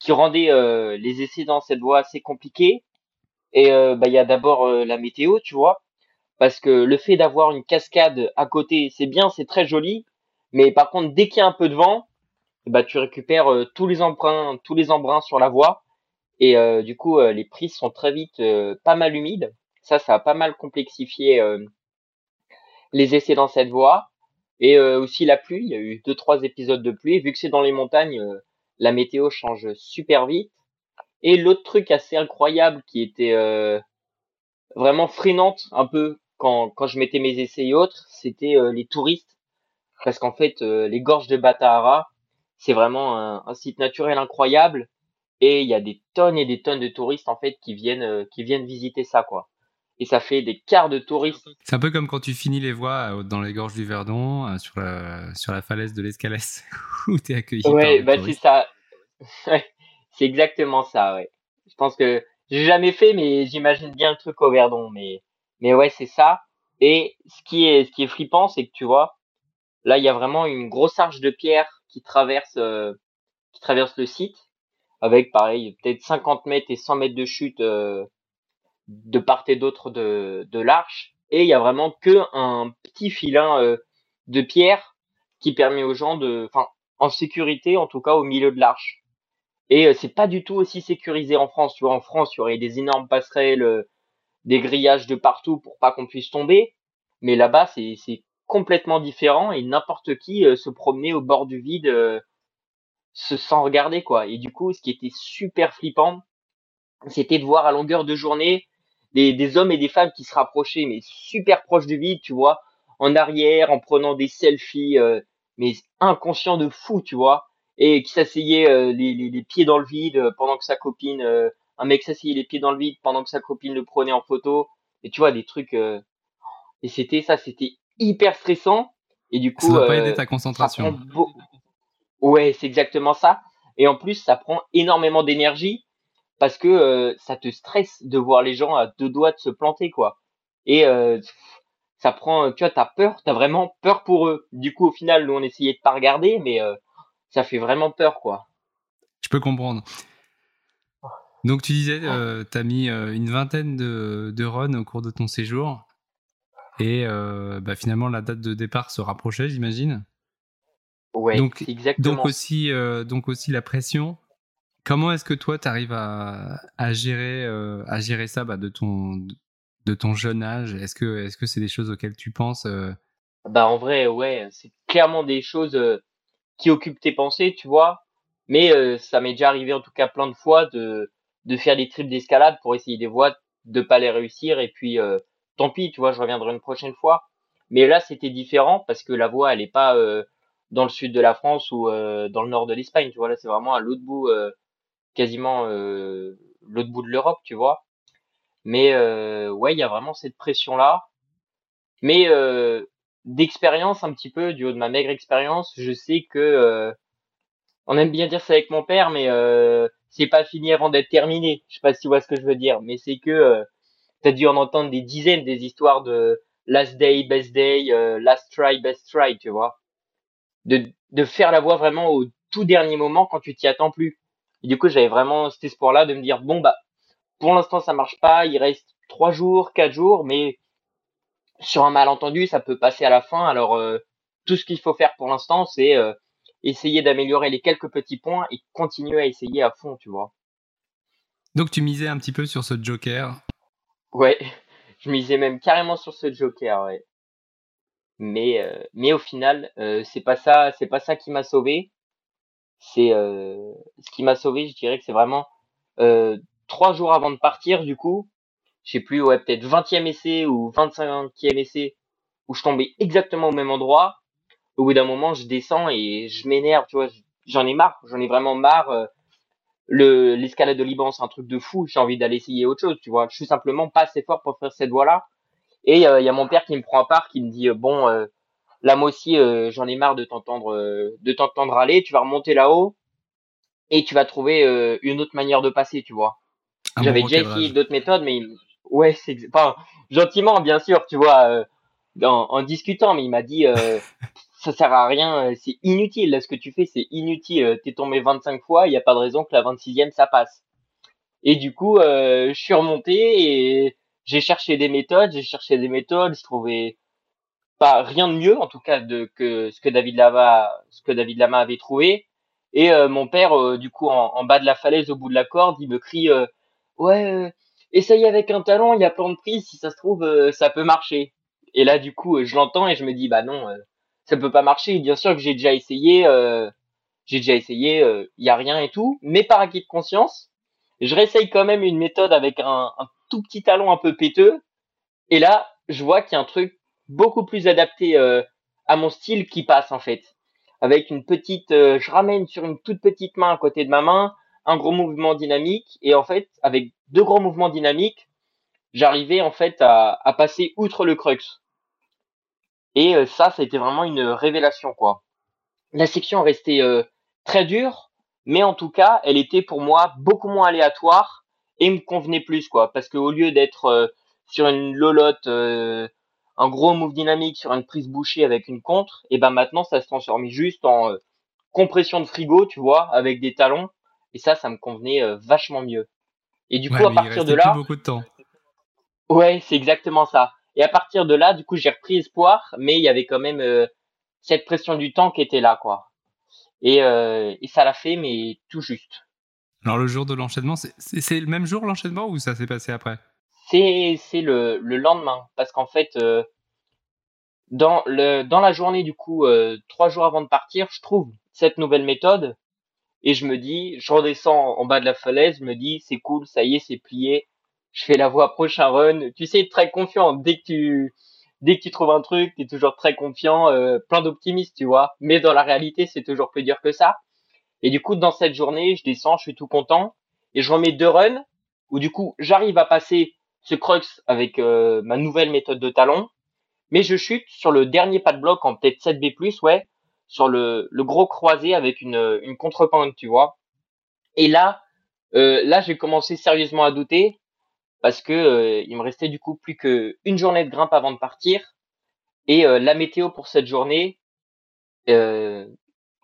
qui rendaient les essais dans cette voie assez compliqués. Et bah, il y a d'abord la météo, tu vois, parce que le fait d'avoir une cascade à côté, c'est bien, c'est très joli, mais par contre, dès qu'il y a un peu de vent, bah, tu récupères euh, tous les embruns, tous les embruns sur la voie. Et euh, du coup, euh, les prises sont très vite pas mal humides. Ça, ça a pas mal complexifié les essais dans cette voie. Et aussi la pluie. Il y a eu deux, trois épisodes de pluie. Vu que c'est dans les montagnes, la météo change super vite. Et l'autre truc assez incroyable qui était vraiment freinante un peu quand, quand je mettais mes essais et autres, c'était les touristes parce qu'en fait, euh, les gorges de Batahara, c'est vraiment un, site naturel incroyable et il y a des tonnes et des tonnes de touristes en fait qui viennent euh, qui viennent visiter ça quoi. Et ça fait des quarts de touristes. C'est un peu comme quand tu finis les voies euh, dans les gorges du Verdon, sur la sur la falaise de l'Escalès [laughs] où tu es accueilli ouais, bah c'est ça. [laughs] c'est exactement ça, ouais. Je pense que j'ai jamais fait mais j'imagine bien le truc au Verdon mais mais ouais, c'est ça. Et ce qui est ce qui est flippant, c'est que tu vois, Là, il y a vraiment une grosse arche de pierre qui traverse, euh, qui traverse le site, avec pareil peut-être 50 mètres et 100 mètres de chute euh, de part et d'autre de, de l'arche. Et il y a vraiment que un petit filin euh, de pierre qui permet aux gens de, enfin, en sécurité, en tout cas au milieu de l'arche. Et c'est pas du tout aussi sécurisé en France. Tu vois, en France, il y aurait des énormes passerelles, des grillages de partout pour pas qu'on puisse tomber. Mais là-bas, c'est complètement différent et n'importe qui euh, se promenait au bord du vide euh, sans regarder quoi. Et du coup, ce qui était super flippant, c'était de voir à longueur de journée des, des hommes et des femmes qui se rapprochaient mais super proches du vide, tu vois, en arrière, en prenant des selfies, euh, mais inconscients de fou, tu vois, et qui s'asseyaient les, pieds dans le vide pendant que sa copine, un mec s'asseyait les pieds dans le vide pendant que sa copine le prenait en photo, et tu vois des trucs. et c'était ça, c'était hyper stressant. Et du coup, ça va pas aider euh, ta concentration. Ouais, c'est exactement ça. Et en plus, ça prend énormément d'énergie parce que euh, ça te stresse de voir les gens à deux doigts de se planter, quoi. Et euh, ça prend, tu vois, t'as peur, t'as vraiment peur pour eux. Du coup, au final, nous, on essayait de pas regarder, mais ça fait vraiment peur, quoi. Je peux comprendre. Donc, tu disais, euh, tu as mis une vingtaine de, de runs au cours de ton séjour. Et euh, bah, finalement, la date de départ se rapprochait, j'imagine. Ouais, donc, exactement. Donc aussi, euh, donc aussi la pression. Comment est-ce que toi, tu arrives à, à, gérer, euh, à gérer ça bah, de, ton, de ton jeune âge? Est-ce que est-ce que c'est des choses auxquelles tu penses Bah en vrai, ouais, c'est clairement des choses qui occupent tes pensées, tu vois. Mais ça m'est déjà arrivé en tout cas plein de fois de, de faire des trips d'escalade pour essayer des voies, de pas les réussir et puis tant pis, tu vois, je reviendrai une prochaine fois. Mais là, c'était différent parce que la voie, elle est pas euh, dans le sud de la France ou euh, dans le nord de l'Espagne, tu vois. Là, c'est vraiment à l'autre bout, euh, quasiment l'autre bout de l'Europe, tu vois. Mais ouais, il y a vraiment cette pression-là. Mais d'expérience, un petit peu, du haut de ma maigre expérience, je sais que on aime bien dire ça avec mon père, mais c'est pas fini avant d'être terminé. Je sais pas si tu vois ce que je veux dire, mais c'est que t'as dû en entendre des dizaines des histoires de last day, best day, euh, last try, best try, tu vois. De, de faire la voix vraiment au tout dernier moment quand tu t'y attends plus. Du coup, j'avais vraiment cet espoir-là de me dire, bon, bah, pour l'instant, ça marche pas, il reste trois jours, quatre jours, mais sur un malentendu, ça peut passer à la fin. Alors, euh, tout ce qu'il faut faire pour l'instant, c'est euh, essayer d'améliorer les quelques petits points et continuer à essayer à fond, tu vois. Donc, tu misais un petit peu sur ce joker Ouais, [laughs] je misais même carrément sur ce Joker, ouais. Mais euh, mais au final, euh, c'est pas ça, c'est pas ça qui m'a sauvé. c'est euh, ce qui m'a sauvé, je dirais que c'est vraiment trois jours avant de partir, du coup, je sais plus, ouais, peut-être 20e essai ou 25e essai, où je tombais exactement au même endroit. Au bout d'un moment, je descends et je m'énerve, tu vois, j'en ai marre, j'en ai vraiment marre. euh, le l'escalade de Liban, c'est un truc de fou, j'ai envie d'aller essayer autre chose, tu vois. Je suis simplement pas assez fort pour faire cette voie-là. Et euh, il y a mon père qui me prend à part, qui me dit, euh, bon, euh, là moi aussi, j'en ai marre de t'entendre de t'entendre aller, tu vas remonter là-haut et tu vas trouver une autre manière de passer, tu vois. Un J'avais bon déjà essayé d'autres méthodes, mais ouais, c'est enfin gentiment, bien sûr, tu vois, en, en discutant, mais il m'a dit [laughs] ça sert à rien, euh, c'est inutile, là, ce que tu fais, c'est inutile. euh, T'es tombé 25 fois, il n'y a pas de raison que la 26e ça passe. Et du coup, euh, je suis remonté et j'ai cherché des méthodes, j'ai cherché des méthodes, je trouvais pas rien de mieux en tout cas de que ce que David Lama ce que David Lama avait trouvé. Et euh, mon père euh, du coup en, bas de la falaise au bout de la corde il me crie euh, ouais essaye avec un talon il y a plein de prises. Si ça se trouve ça peut marcher et là du coup je l'entends et je me dis bah non ça peut pas marcher bien sûr que j'ai déjà essayé euh, j'ai déjà essayé euh, il y a rien et tout mais par acquis de conscience je réessaye quand même une méthode avec un, tout petit talon un peu péteux et là je vois qu'il y a un truc beaucoup plus adapté euh, à mon style qui passe en fait. Avec une petite, euh, je ramène sur une toute petite main à côté de ma main, un gros mouvement dynamique et en fait avec deux gros mouvements dynamiques, j'arrivais en fait à passer outre le crux. Et euh, ça, ça a été vraiment une révélation quoi. La section restait euh, très dure, mais en tout cas, elle était pour moi beaucoup moins aléatoire et me convenait plus quoi, parce que au lieu d'être euh, sur une lolotte, euh, un gros move dynamique sur une prise bouchée avec une contre, et ben maintenant ça se transformait juste en euh, compression de frigo, tu vois, avec des talons, et ça, ça me convenait euh, vachement mieux. Et du coup, à il partir de là, beaucoup de temps. ouais, c'est exactement ça. Et à partir de là, du coup, j'ai repris espoir, mais il y avait quand même euh, cette pression du temps qui était là, quoi. Et, euh, et ça l'a fait, mais tout juste. Alors le jour de l'enchaînement, c'est- le même jour l'enchaînement ou ça s'est passé après? C'est le, le lendemain, parce qu'en fait, euh, dans le dans la journée du coup, trois jours avant de partir, je trouve cette nouvelle méthode et je me dis, je redescends en bas de la falaise, je me dis, c'est cool, ça y est, c'est plié, je fais la voie prochain run. Tu sais, très confiant dès que tu dès que tu trouves un truc, t'es toujours très confiant, euh, plein d'optimisme, tu vois. Mais dans la réalité, c'est toujours plus dur que ça. Et du coup, dans cette journée, je descends, je suis tout content et je remets deux runs où du coup, j'arrive à passer ce crux avec euh, ma nouvelle méthode de talon, mais je chute sur le dernier pas de bloc en peut-être 7B+, ouais, sur le, le gros croisé avec une, une contre-pente, tu vois. Et là, euh, là, j'ai commencé sérieusement à douter parce que euh, il me restait du coup plus que une journée de grimpe avant de partir et euh, la météo pour cette journée euh,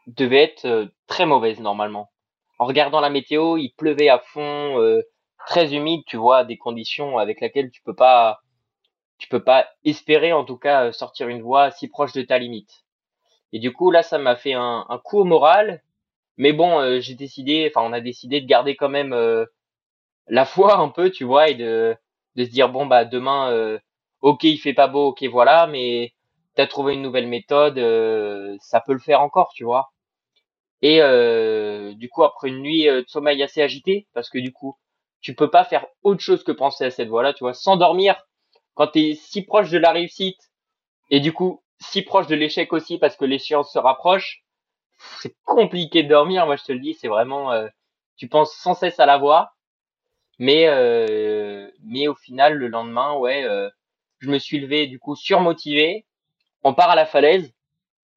devait être euh, très mauvaise normalement. En regardant la météo, il pleuvait à fond, euh, très humide, tu vois, des conditions avec lesquelles tu peux pas, tu peux pas espérer en tout cas sortir une voie si proche de ta limite. Et du coup là, ça m'a fait un, un coup au moral. Mais bon, euh, j'ai décidé, enfin on a décidé de garder quand même la foi un peu, tu vois, et de de se dire bon bah demain, euh, ok il fait pas beau, ok voilà, mais t'as trouvé une nouvelle méthode, euh, ça peut le faire encore, tu vois. Et euh, du coup, après une nuit euh, de sommeil assez agitée, parce que du coup, tu peux pas faire autre chose que penser à cette voie-là, tu vois, sans dormir, quand t'es si proche de la réussite, et du coup, si proche de l'échec aussi, parce que l'échéance se rapproche, c'est compliqué de dormir, moi je te le dis, c'est vraiment, euh, tu penses sans cesse à la voie, mais euh, mais au final, le lendemain, ouais, euh, je me suis levé du coup surmotivé, on part à la falaise,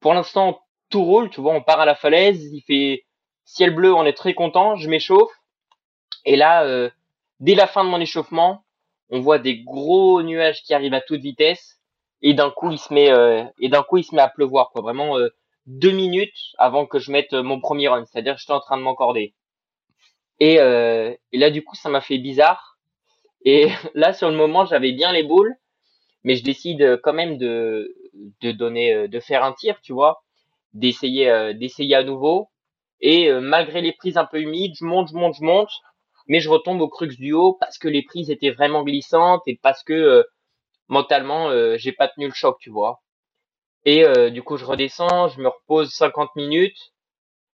pour l'instant, tout roule, tu vois, on part à la falaise, il fait ciel bleu, on est très content, je m'échauffe. Et là, euh, dès la fin de mon échauffement, on voit des gros nuages qui arrivent à toute vitesse. Et d'un coup, il se met, à pleuvoir, quoi. Vraiment deux minutes avant que je mette mon premier run. C'est-à-dire, j'étais en train de m'encorder. Et, euh, et là, du coup, ça m'a fait bizarre. Et [laughs] là, sur le moment, j'avais bien les boules, mais je décide euh, quand même de, de donner, euh, de faire un tir, tu vois d'essayer d'essayer à nouveau et malgré les prises un peu humides je monte je monte je monte mais je retombe au crux du haut parce que les prises étaient vraiment glissantes et parce que mentalement j'ai pas tenu le choc tu vois et du coup je redescends je me repose 50 minutes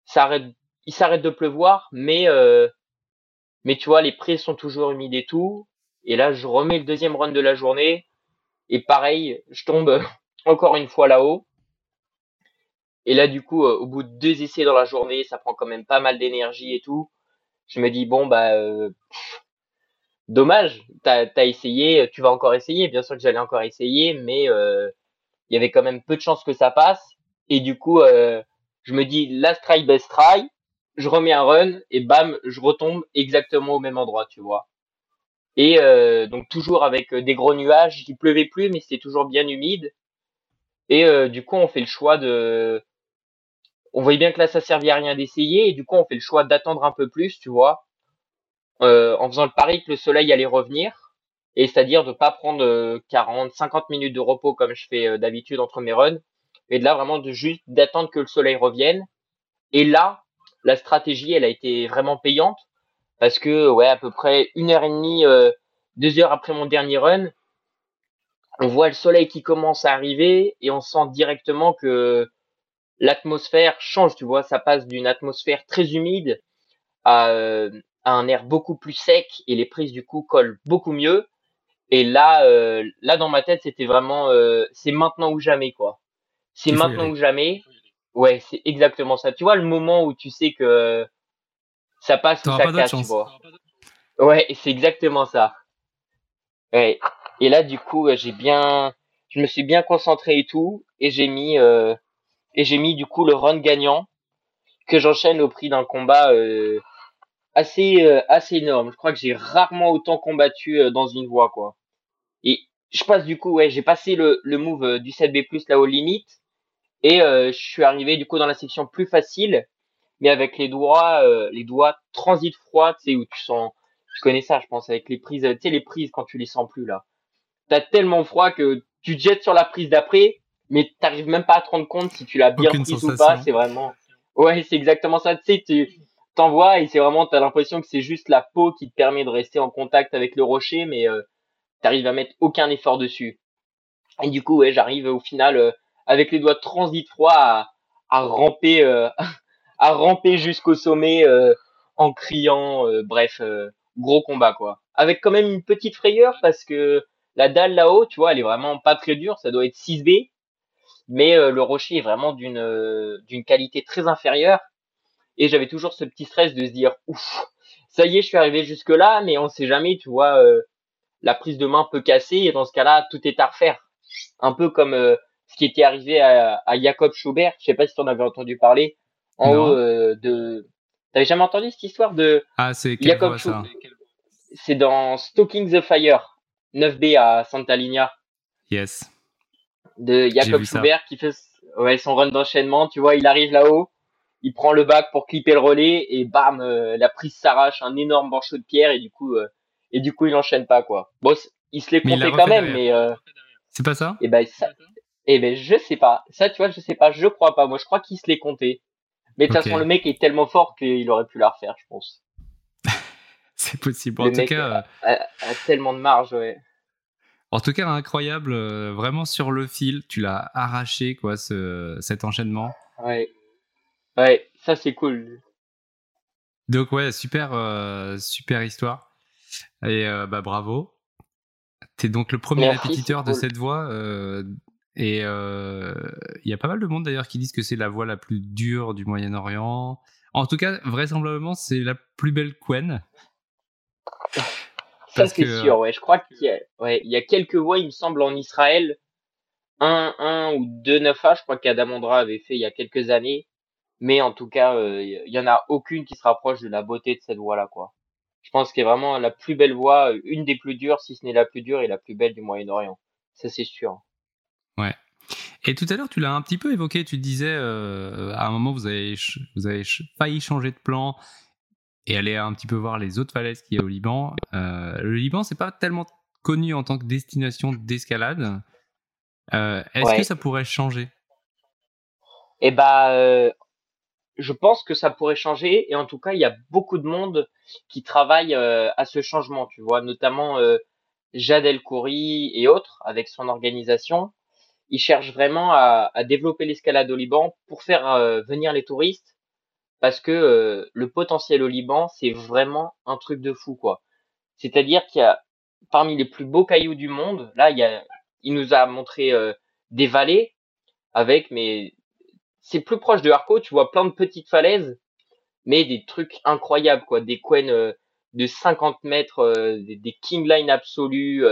ça arrête il s'arrête de pleuvoir, mais euh, mais tu vois, les prises sont toujours humides et tout. Et là, je remets le deuxième run de la journée. Et pareil, je tombe [laughs] encore une fois là-haut. Et là, du coup, euh, au bout de deux essais dans la journée, ça prend quand même pas mal d'énergie et tout. Je me dis, bon, bah, euh, dommage, t'as as essayé, tu vas encore essayer. Bien sûr que j'allais encore essayer, mais euh, il y avait quand même peu de chances que ça passe. Et du coup, je me dis, last try, best try. Je remets un run et bam, je retombe exactement au même endroit, tu vois. Et euh, donc toujours avec des gros nuages, il pleuvait plus, mais c'était toujours bien humide. Et du coup, on fait le choix de, on voyait bien que là ça servait à rien d'essayer et du coup on fait le choix d'attendre un peu plus, tu vois, euh, en faisant le pari que le soleil allait revenir et c'est-à-dire de pas prendre 40, euh, 50 minutes de repos comme je fais euh, d'habitude entre mes runs, et de là vraiment de juste d'attendre que le soleil revienne. Et là, la stratégie, elle a été vraiment payante parce que ouais, à peu près une heure et demie, deux heures après mon dernier run, on voit le soleil qui commence à arriver et on sent directement que l'atmosphère change, tu vois, ça passe d'une atmosphère très humide à, euh, à, un air beaucoup plus sec et les prises du coup collent beaucoup mieux. Et là, euh, là dans ma tête, c'était vraiment, euh, c'est maintenant ou jamais quoi. C'est maintenant ou jamais. Ouais, c'est exactement ça. Tu vois le moment où tu sais que ça passe ou ça casse, tu vois. Ouais, c'est exactement ça. Ouais. Et là, du coup, j'ai bien, je me suis bien concentré et tout, et j'ai mis euh, et j'ai mis du coup le run gagnant que j'enchaîne au prix d'un combat euh, assez euh, assez énorme. Je crois que j'ai rarement autant combattu dans une voie quoi. Et je passe du coup ouais, j'ai passé le, le move du 7B+ là aux limites et je suis arrivé du coup dans la section plus facile mais avec les doigts les doigts transit froid, tu sais où tu sens tu connais ça je pense avec les prises tu sais les prises quand tu les sens plus là. T'as tellement froid que tu te jettes sur la prise d'après mais t'arrives même pas à te rendre compte si tu l'as bien prise ou pas. C'est vraiment, ouais, c'est exactement ça. Tu sais, tu t'envoies et c'est vraiment, t'as l'impression que c'est juste la peau qui te permet de rester en contact avec le rocher, mais euh, t'arrives à mettre aucun effort dessus. Et du coup, ouais, j'arrive au final euh, avec les doigts de transit froid à, ramper, euh, [laughs] à ramper jusqu'au sommet euh, en criant. bref, gros combat quoi. Avec quand même une petite frayeur parce que la dalle là-haut, tu vois, elle est vraiment pas très dure. Ça doit être 6B mais euh, le rocher est vraiment d'une euh, qualité très inférieure et j'avais toujours ce petit stress de se dire ouf ça y est je suis arrivé jusque là mais on sait jamais tu vois euh, la prise de main peut casser et dans ce cas-là tout est à refaire un peu comme ce qui était arrivé à, à Jacob Schubert je sais pas si tu en avais entendu parler en haut de t'avais jamais entendu cette histoire de ah c'est Jacob Schubert c'est dans Stalking the Fire 9B à Santa Linea yes. De Jacob Schubert qui fait ouais, son run d'enchaînement. Tu vois, il arrive là-haut, il prend le bac pour clipper le relais et bam, euh, la prise s'arrache, un énorme banchot de pierre et du coup, euh, et du coup, il enchaîne pas quoi. Bon, il se l'est compté quand même, mais euh, c'est pas ça? Et ben ça, et ben je sais pas. Ça, tu vois, je sais pas. Je crois pas. Moi, je crois qu'il se l'est compté. Mais de toute façon, le mec est tellement fort qu'il aurait pu la refaire, je pense. [laughs] c'est possible. En tout cas, a, a, tellement de marge, ouais. En tout cas, incroyable, euh, vraiment sur le fil, tu l'as arraché, quoi, ce, cet enchaînement. Ouais, ouais, ça c'est cool. Donc ouais, super, euh, super histoire. Et euh, bah bravo. T'es donc le premier répétiteur de cette voie. Et il y a pas mal de monde d'ailleurs qui disent que c'est la voie la plus dure du Moyen-Orient. En tout cas, vraisemblablement, c'est la plus belle Quen. [laughs] Ça, c'est sûr, ouais. Je crois qu'il y a, ouais, y a quelques voix, il me semble, en Israël. Un, un ou deux 9A, je crois qu'Adamandra avait fait il y a quelques années. Mais en tout cas, euh, il y en a aucune qui se rapproche de la beauté de cette voix-là, quoi. Je pense qu'elle est vraiment la plus belle voix, une des plus dures, si ce n'est la plus dure et la plus belle du Moyen-Orient. Ça, c'est sûr. Ouais. Et tout à l'heure, tu l'as un petit peu évoqué. Tu disais, euh, à un moment, vous avez, vous avez failli changer de plan et aller un petit peu voir les autres falaises qu'il y a au Liban. Euh, le Liban, c'est pas tellement connu en tant que destination d'escalade. Euh, Est-ce que ça pourrait changer? Eh ben, euh, je pense que ça pourrait changer. Et en tout cas, il y a beaucoup de monde qui travaille à ce changement. Tu vois, notamment euh, Jad El Khouri et autres avec son organisation. Ils cherchent vraiment à, développer l'escalade au Liban pour faire venir les touristes parce que le potentiel au Liban, c'est vraiment un truc de fou, quoi. C'est-à-dire qu'il y a parmi les plus beaux cailloux du monde, là, il y a, il nous a montré des vallées avec, mais c'est plus proche de Harco, tu vois plein de petites falaises, mais des trucs incroyables, quoi, des coins de 50 mètres, des, des king absolus,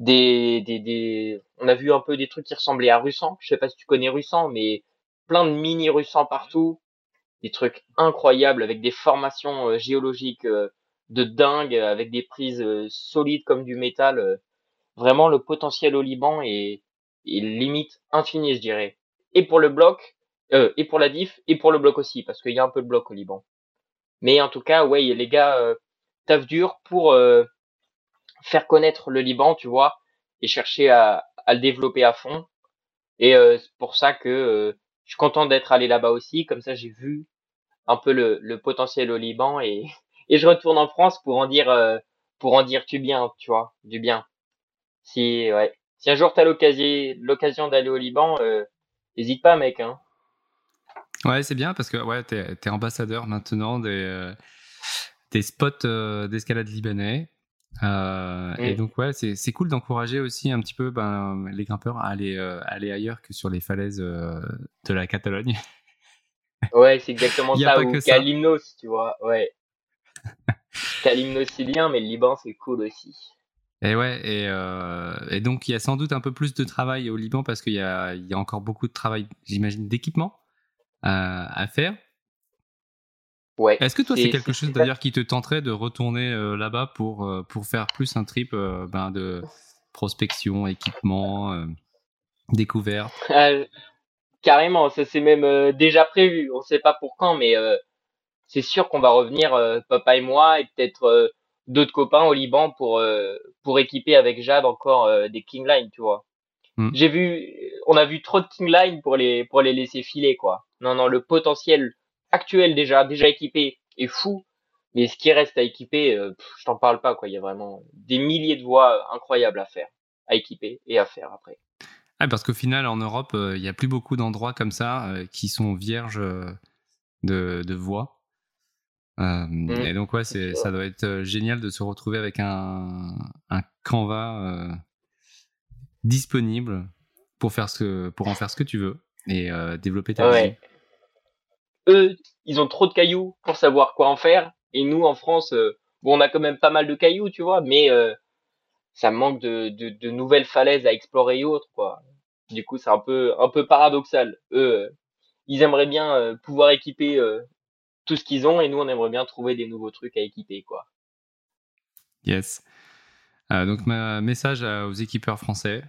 des, des, des, on a vu un peu des trucs qui ressemblaient à Russan. Je sais pas si tu connais Russan, mais plein de mini Russans partout. Des trucs incroyables avec des formations euh, géologiques euh, de dingue, avec des prises euh, solides comme du métal. Vraiment, le potentiel au Liban est, est limite infini, je dirais. Et pour le bloc, euh, et pour la diff, et pour le bloc aussi, parce qu'il y a un peu de bloc au Liban. Mais en tout cas, ouais, les gars euh, taffent dur pour faire connaître le Liban, tu vois, et chercher à, le développer à fond. Et euh, c'est pour ça que euh, je suis content d'être allé là-bas aussi. Comme ça, j'ai vu un peu le, potentiel au Liban et, [laughs] et je retourne en France pour en dire euh, pour en dire du bien, tu vois, du bien. Si ouais, si un jour t'as l'occasion l'occasion d'aller au Liban, n'hésite pas, mec. Hein. Ouais, c'est bien parce que ouais, t'es es ambassadeur maintenant des des spots d'escalade libanais. Euh, Et donc ouais, c'est cool d'encourager aussi un petit peu ben, les grimpeurs à aller, euh, aller ailleurs que sur les falaises euh, de la Catalogne. [laughs] Ouais, c'est exactement ça. Ou qu'à Limnos, tu vois. Ouais. [laughs] qu'à Limnos, c'est bien, mais le Liban, c'est cool aussi. Et ouais, et, euh, et, donc il y a sans doute un peu plus de travail au Liban parce qu'il y y a encore beaucoup de travail, j'imagine, d'équipement à faire. Est-ce que toi, c'est quelque chose d'ailleurs qui te tenterait de retourner euh, là-bas pour, euh, pour faire plus un trip euh, ben, de prospection, équipement, découverte? Carrément, ça c'est même déjà prévu. On ne sait pas pour quand, mais c'est sûr qu'on va revenir, papa et moi, et peut-être d'autres copains au Liban pour, pour équiper avec Jade encore des King Line, tu vois. Hmm. J'ai vu, on a vu trop de King Line pour les, pour les laisser filer, quoi. Non, non, le potentiel actuel déjà, déjà équipé, est fou. Mais ce qui reste à équiper, euh, je t'en parle pas quoi. Il y a vraiment des milliers de voies incroyables à faire, à équiper et à faire après. Ah, parce qu'au final, en Europe, euh, il n'y a plus beaucoup d'endroits comme ça euh, qui sont vierges de, de voies. Mmh. Et donc ouais, c'est ça doit être génial de se retrouver avec un, un Canva disponible pour faire ce pour en faire ce que tu veux et développer ta vie eux, ils ont trop de cailloux pour savoir quoi en faire. Et nous, en France, euh, bon, on a quand même pas mal de cailloux, tu vois, mais euh, ça manque de, nouvelles falaises à explorer et autres, quoi. Du coup, c'est un peu, un peu paradoxal. Eux, euh, ils aimeraient bien pouvoir équiper tout ce qu'ils ont, et nous, on aimerait bien trouver des nouveaux trucs à équiper, quoi. Yes. donc, ma message aux équipeurs français,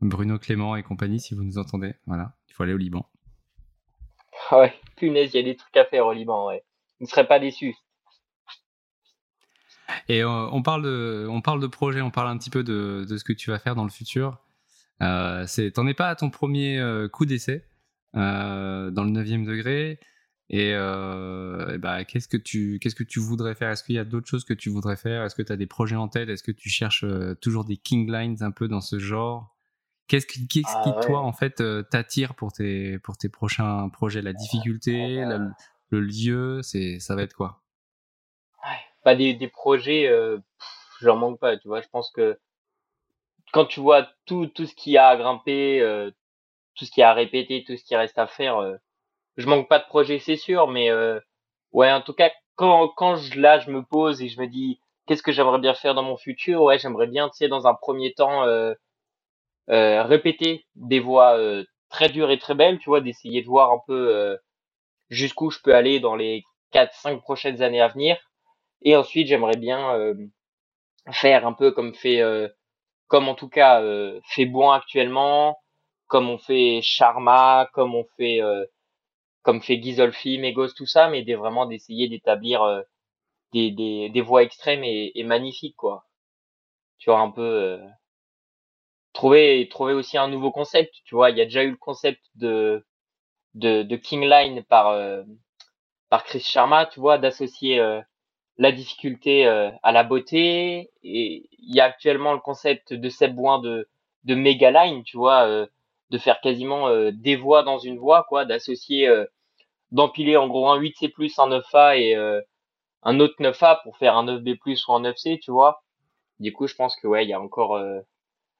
Bruno Clément et compagnie, si vous nous entendez, voilà, il faut aller au Liban. Ah ouais, punaise, il y a des trucs à faire au Liban, ouais. Vous ne serez pas déçus. Et euh, on, parle de, on parle de projet, on parle un petit peu de, de ce que tu vas faire dans le futur. Euh, T'en es pas à ton premier euh, coup d'essai euh, dans le 9e degré. Et, et bah, qu'est-ce que tu qu'est-ce que tu voudrais faire? Est-ce qu'il y a d'autres choses que tu voudrais faire? Est-ce que tu as des projets en tête? Est-ce que tu cherches toujours des king lines un peu dans ce genre? Qu'est-ce qui, ah toi, en fait, euh, t'attire pour tes, pour tes prochains projets? La difficulté, le lieu, c'est, ça va être quoi? Pas des, des projets, euh, j'en manque pas, tu vois. Je pense que quand tu vois tout, tout ce qu'il y a à grimper, euh, tout ce qu'il y a à répéter, tout ce qui reste à faire, euh, je manque pas de projets, c'est sûr, mais ouais, en tout cas, quand, quand je, là, je me pose et je me dis, qu'est-ce que j'aimerais bien faire dans mon futur? Ouais, j'aimerais bien, tu sais, dans un premier temps, euh, répéter des voix euh, très dures et très belles, tu vois, d'essayer de voir un peu euh, jusqu'où je peux aller dans les 4-5 prochaines années à venir. Et ensuite, j'aimerais bien faire un peu comme fait, comme en tout cas fait Bon actuellement, comme on fait Sharma, comme on fait, comme fait Gizolfi, Megos, tout ça, mais des, vraiment d'essayer d'établir des, des, extrêmes et magnifiques, quoi. Tu vois, un peu trouver trouver aussi un nouveau concept tu vois il y a déjà eu le concept de de, de King Line par euh, par Chris Sharma tu vois d'associer euh, la difficulté euh, à la beauté et il y a actuellement le concept de Seb Bouin de de Mega Line tu vois de faire quasiment des voix dans une voix quoi d'associer d'empiler en gros un 8C+, un 9A et euh, un autre 9A pour faire un 9B+, ou un 9C, tu vois. Du coup, je pense que ouais, il y a encore euh,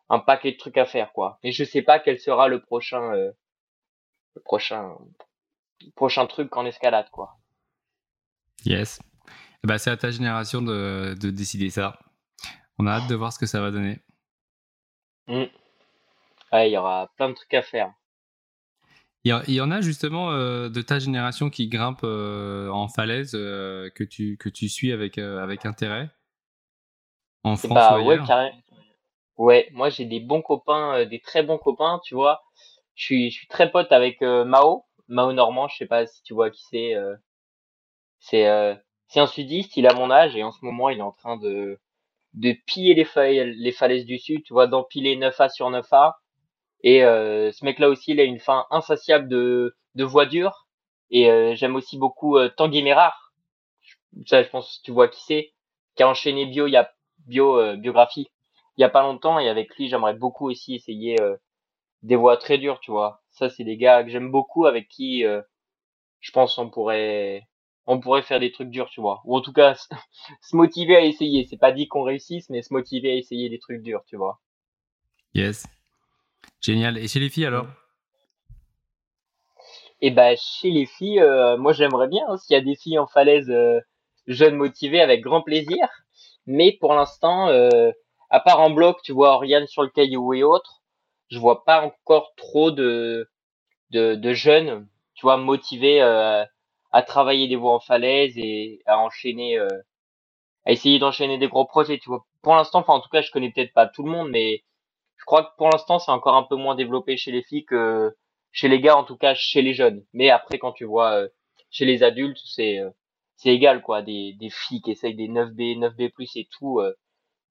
un paquet de trucs à faire, quoi. Mais je sais pas quel sera le prochain, euh, le prochain, prochain truc en escalade, quoi. Yes. Bah, c'est à ta génération de, de décider ça. On a hâte de voir ce que ça va donner. Mm. Ouais, il y aura plein de trucs à faire. Il y, en a justement euh, de ta génération qui grimpent euh, en falaise euh, que, tu, que tu suis avec, avec intérêt En France bah, ouais, carrément. Ouais, moi j'ai des bons copains, des très bons copains, tu vois. Je suis, je suis très pote avec Mao, Mao Normand, je sais pas si tu vois qui c'est. c'est c'est un sudiste, il a mon âge et en ce moment il est en train de de piller les, les falaises du sud, tu vois, d'empiler 9A sur 9A et euh, ce mec-là aussi, il a une fin insatiable de, de voix dure. Et euh, j'aime aussi beaucoup euh, Tanguy. Ça, je pense tu vois qui c'est. Qui a enchaîné bio, il y a bio euh, biographie il y a pas longtemps. Et avec lui, j'aimerais beaucoup aussi essayer des voix très dures, tu vois. Ça, c'est des gars que j'aime beaucoup, avec qui je pense on pourrait on pourrait faire des trucs durs, tu vois. Ou en tout cas, [laughs] se motiver à essayer. C'est pas dit qu'on réussisse, mais se motiver à essayer des trucs durs, tu vois. Yes. Génial. Et chez les filles alors? Et eh ben chez les filles, euh, moi j'aimerais bien hein, s'il y a des filles en falaise euh, jeunes motivées avec grand plaisir. Mais pour l'instant, euh, à part en bloc, tu vois Oriane sur le caillou et autres, je vois pas encore trop de de, de jeunes, tu vois, motivés à travailler des voies en falaise et à enchaîner, à essayer d'enchaîner des gros projets, tu vois. Pour l'instant, enfin en tout cas, je connais peut-être pas tout le monde, mais je crois que pour l'instant, c'est encore un peu moins développé chez les filles que chez les gars, en tout cas chez les jeunes. Mais après, quand tu vois euh, chez les adultes, c'est euh, c'est égal quoi. Des, des filles qui essayent des 9B, 9B+ et tout, il euh,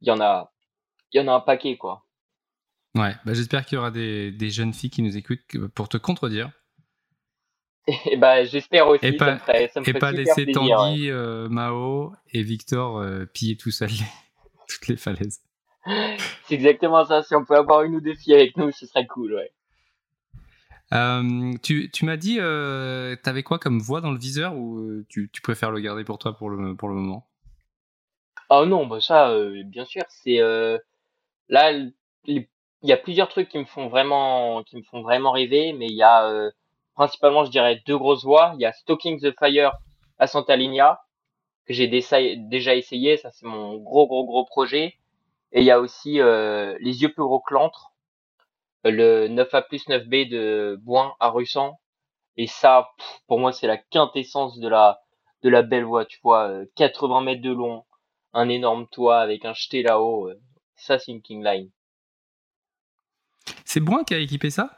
y en a il y en a un paquet quoi. Ouais, bah j'espère qu'il y aura des, des jeunes filles qui nous écoutent pour te contredire. [laughs] Et bah j'espère aussi. Et pas, ça me et pas laisser Tanguy, Mao et Victor piller tout seul [laughs] toutes les falaises. [laughs] C'est exactement ça. Si on peut avoir une ou deux filles avec nous, ce serait cool, ouais. Euh, tu, tu m'as dit, euh, t'avais quoi comme voix dans le viseur ou euh, tu, tu, préfères le garder pour toi pour le, pour le moment? Oh non, bah ça, euh, bien sûr, c'est là, il y a plusieurs trucs qui me font vraiment, rêver, mais il y a principalement, je dirais, deux grosses voix. Il y a Stalking the Fire à Santa Linia que j'ai déjà essayé, ça c'est mon gros gros gros projet. Et il y a aussi euh, les yeux plus gros que l'antre, le 9A plus 9B de Boin à Russan. Et ça, pour moi, c'est la quintessence de la de la belle voie. Tu vois, 80 euh, mètres de long, un énorme toit avec un jeté là-haut. Euh, ça, c'est une King Line. C'est Boin qui a équipé ça?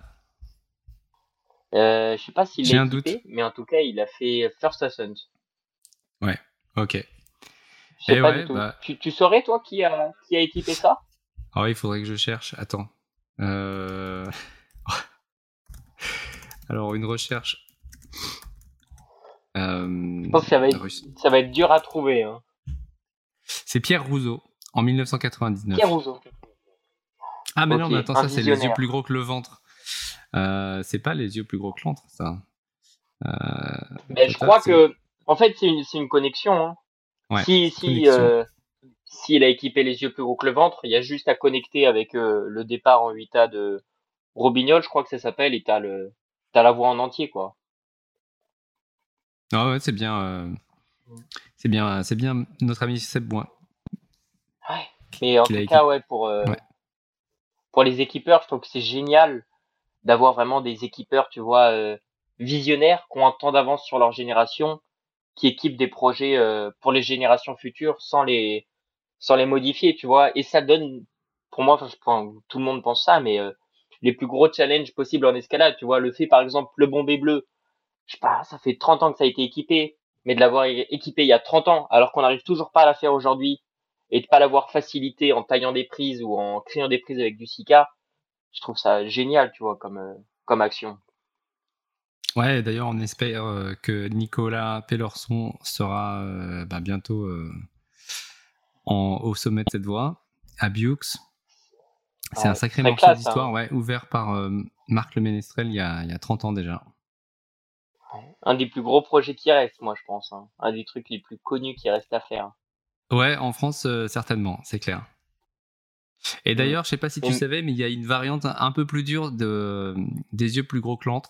Euh, Je sais pas s'il l'a équipé, mais en tout cas, il a fait First Ascent. Ouais, ok. Eh bah tu, saurais, toi, qui a, qui a équipé ça? Ah oui, il faudrait que je cherche. Attends. Euh, [laughs] alors, une recherche. Euh, je pense que ça va, être, ça va être dur à trouver. Hein. C'est Pierre Rousseau, en 1999. Pierre Rousseau. Ah, mais non, mais attends, ça, c'est les yeux plus gros que le ventre. Euh, c'est pas les yeux plus gros que l'antre, ça. mais je crois que, en fait, c'est une, une connexion. Hein si si euh, s'il a équipé les yeux plus gros que le ventre, il y a juste à connecter avec euh, le départ en 8A de Robignol, je crois que ça s'appelle, et t'as le la voix en entier quoi. Ah ouais, c'est bien, euh, c'est bien, c'est bien notre ami Seb. Mais en tout cas, ouais, pour pour les équipeurs, je trouve que c'est génial d'avoir vraiment des équipeurs, tu vois, visionnaires, qui ont un temps d'avance sur leur génération qui équipe des projets euh, pour les générations futures sans les sans les modifier, tu vois. Et ça donne, pour moi, enfin, tout le monde pense ça, mais euh, les plus gros challenges possibles en escalade, tu vois. Le fait, par exemple, le bombé bleu, je sais pas, ça fait 30 ans que ça a été équipé, mais de l'avoir équipé il y a 30 ans, alors qu'on n'arrive toujours pas à la faire aujourd'hui, et de pas l'avoir facilité en taillant des prises ou en créant des prises avec du Sika, je trouve ça génial, tu vois, comme, euh, comme action. Ouais, d'ailleurs, on espère euh, que Nicolas Pellorson sera euh, bah, bientôt en, au sommet de cette voie, à Biux. C'est un sacré morceau d'histoire, hein. ouais, ouvert par Marc Le Ménestrel il y, a, il y a 30 ans déjà. un des plus gros projets qui reste, moi, je pense. hein. Un des trucs les plus connus qui reste à faire. Ouais, en France, euh, certainement, c'est clair. Et d'ailleurs, je sais pas si tu savais, mais il y a une variante un peu plus dure de des yeux plus gros que l'antre.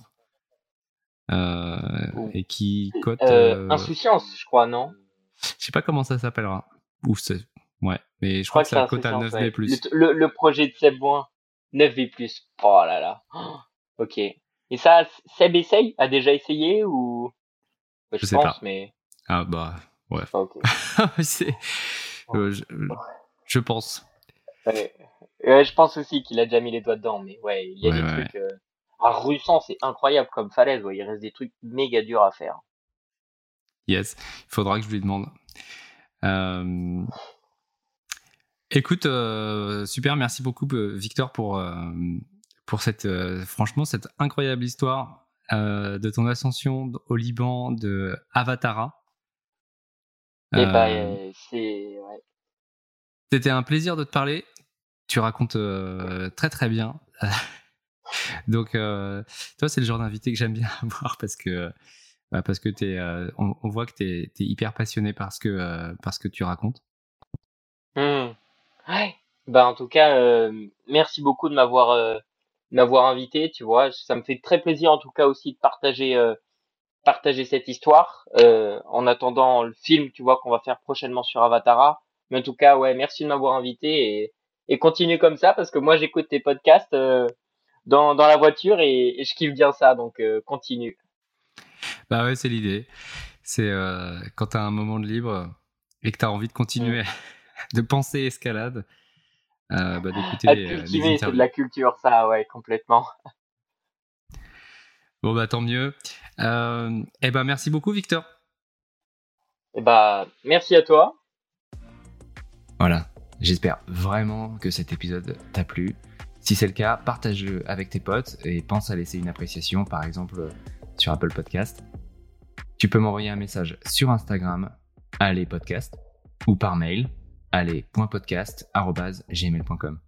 Euh, Oh. et qui cote. Euh, euh, Insouciance, je crois, non? Je sais pas comment ça s'appellera. Ouf, c'est. Ouais, mais je crois que ça cote à Insouciance, 9B. ouais. Le, le, le projet de Seb Boin, 9B+. Oh là là. Oh, [gasps] ok. Et ça, Seb essaye A déjà essayé ou? Bah, Je sais pense, pas. mais... Ah bah, [laughs] ouais. Ah, euh, je, je pense. Ouais. Ouais, je pense aussi qu'il a déjà mis les doigts dedans, mais ouais, il y a Ouais, des ouais, trucs... Euh... À Russan, c'est incroyable comme falaise, ouais. il reste des trucs méga durs à faire. Yes, il faudra que je lui demande. Euh, Écoute, euh, super, merci beaucoup Victor pour, pour cette, franchement, cette incroyable histoire de ton ascension au Liban de Avatara. Bah, Euh. Ouais. C'était un plaisir de te parler. Tu racontes euh, très très bien. [laughs] Donc, euh, toi, c'est le genre d'invité que j'aime bien [laughs] avoir parce que, bah, parce que euh, on, on voit que tu es, hyper passionné par ce que, euh, par ce que tu racontes. Hmm. Ouais. Bah, en tout cas, merci beaucoup de m'avoir m'avoir invité, tu vois. Ça me fait très plaisir, en tout cas, aussi de partager partager cette histoire. euh, en attendant le film, tu vois, qu'on va faire prochainement sur Avatara. Mais en tout cas, ouais, merci de m'avoir invité et, et continue comme ça parce que moi, j'écoute tes podcasts euh, dans, dans la voiture et, et je kiffe bien ça. Donc, euh, continue. Bah ouais, c'est l'idée. C'est quand tu as un moment de libre et que tu as envie de continuer [laughs] de penser escalade, bah, d'écouter cultiver, c'est de la culture, ça, ouais, complètement. Bon, bah tant mieux. Euh, eh ben, merci beaucoup, Victor. Et bah, merci à toi. Voilà. J'espère vraiment que cet épisode t'a plu. Si c'est le cas, partage-le avec tes potes et pense à laisser une appréciation, par exemple sur Apple Podcast. Tu peux m'envoyer un message sur Instagram, allez podcast, ou par mail, allez.podcast.gmail.com.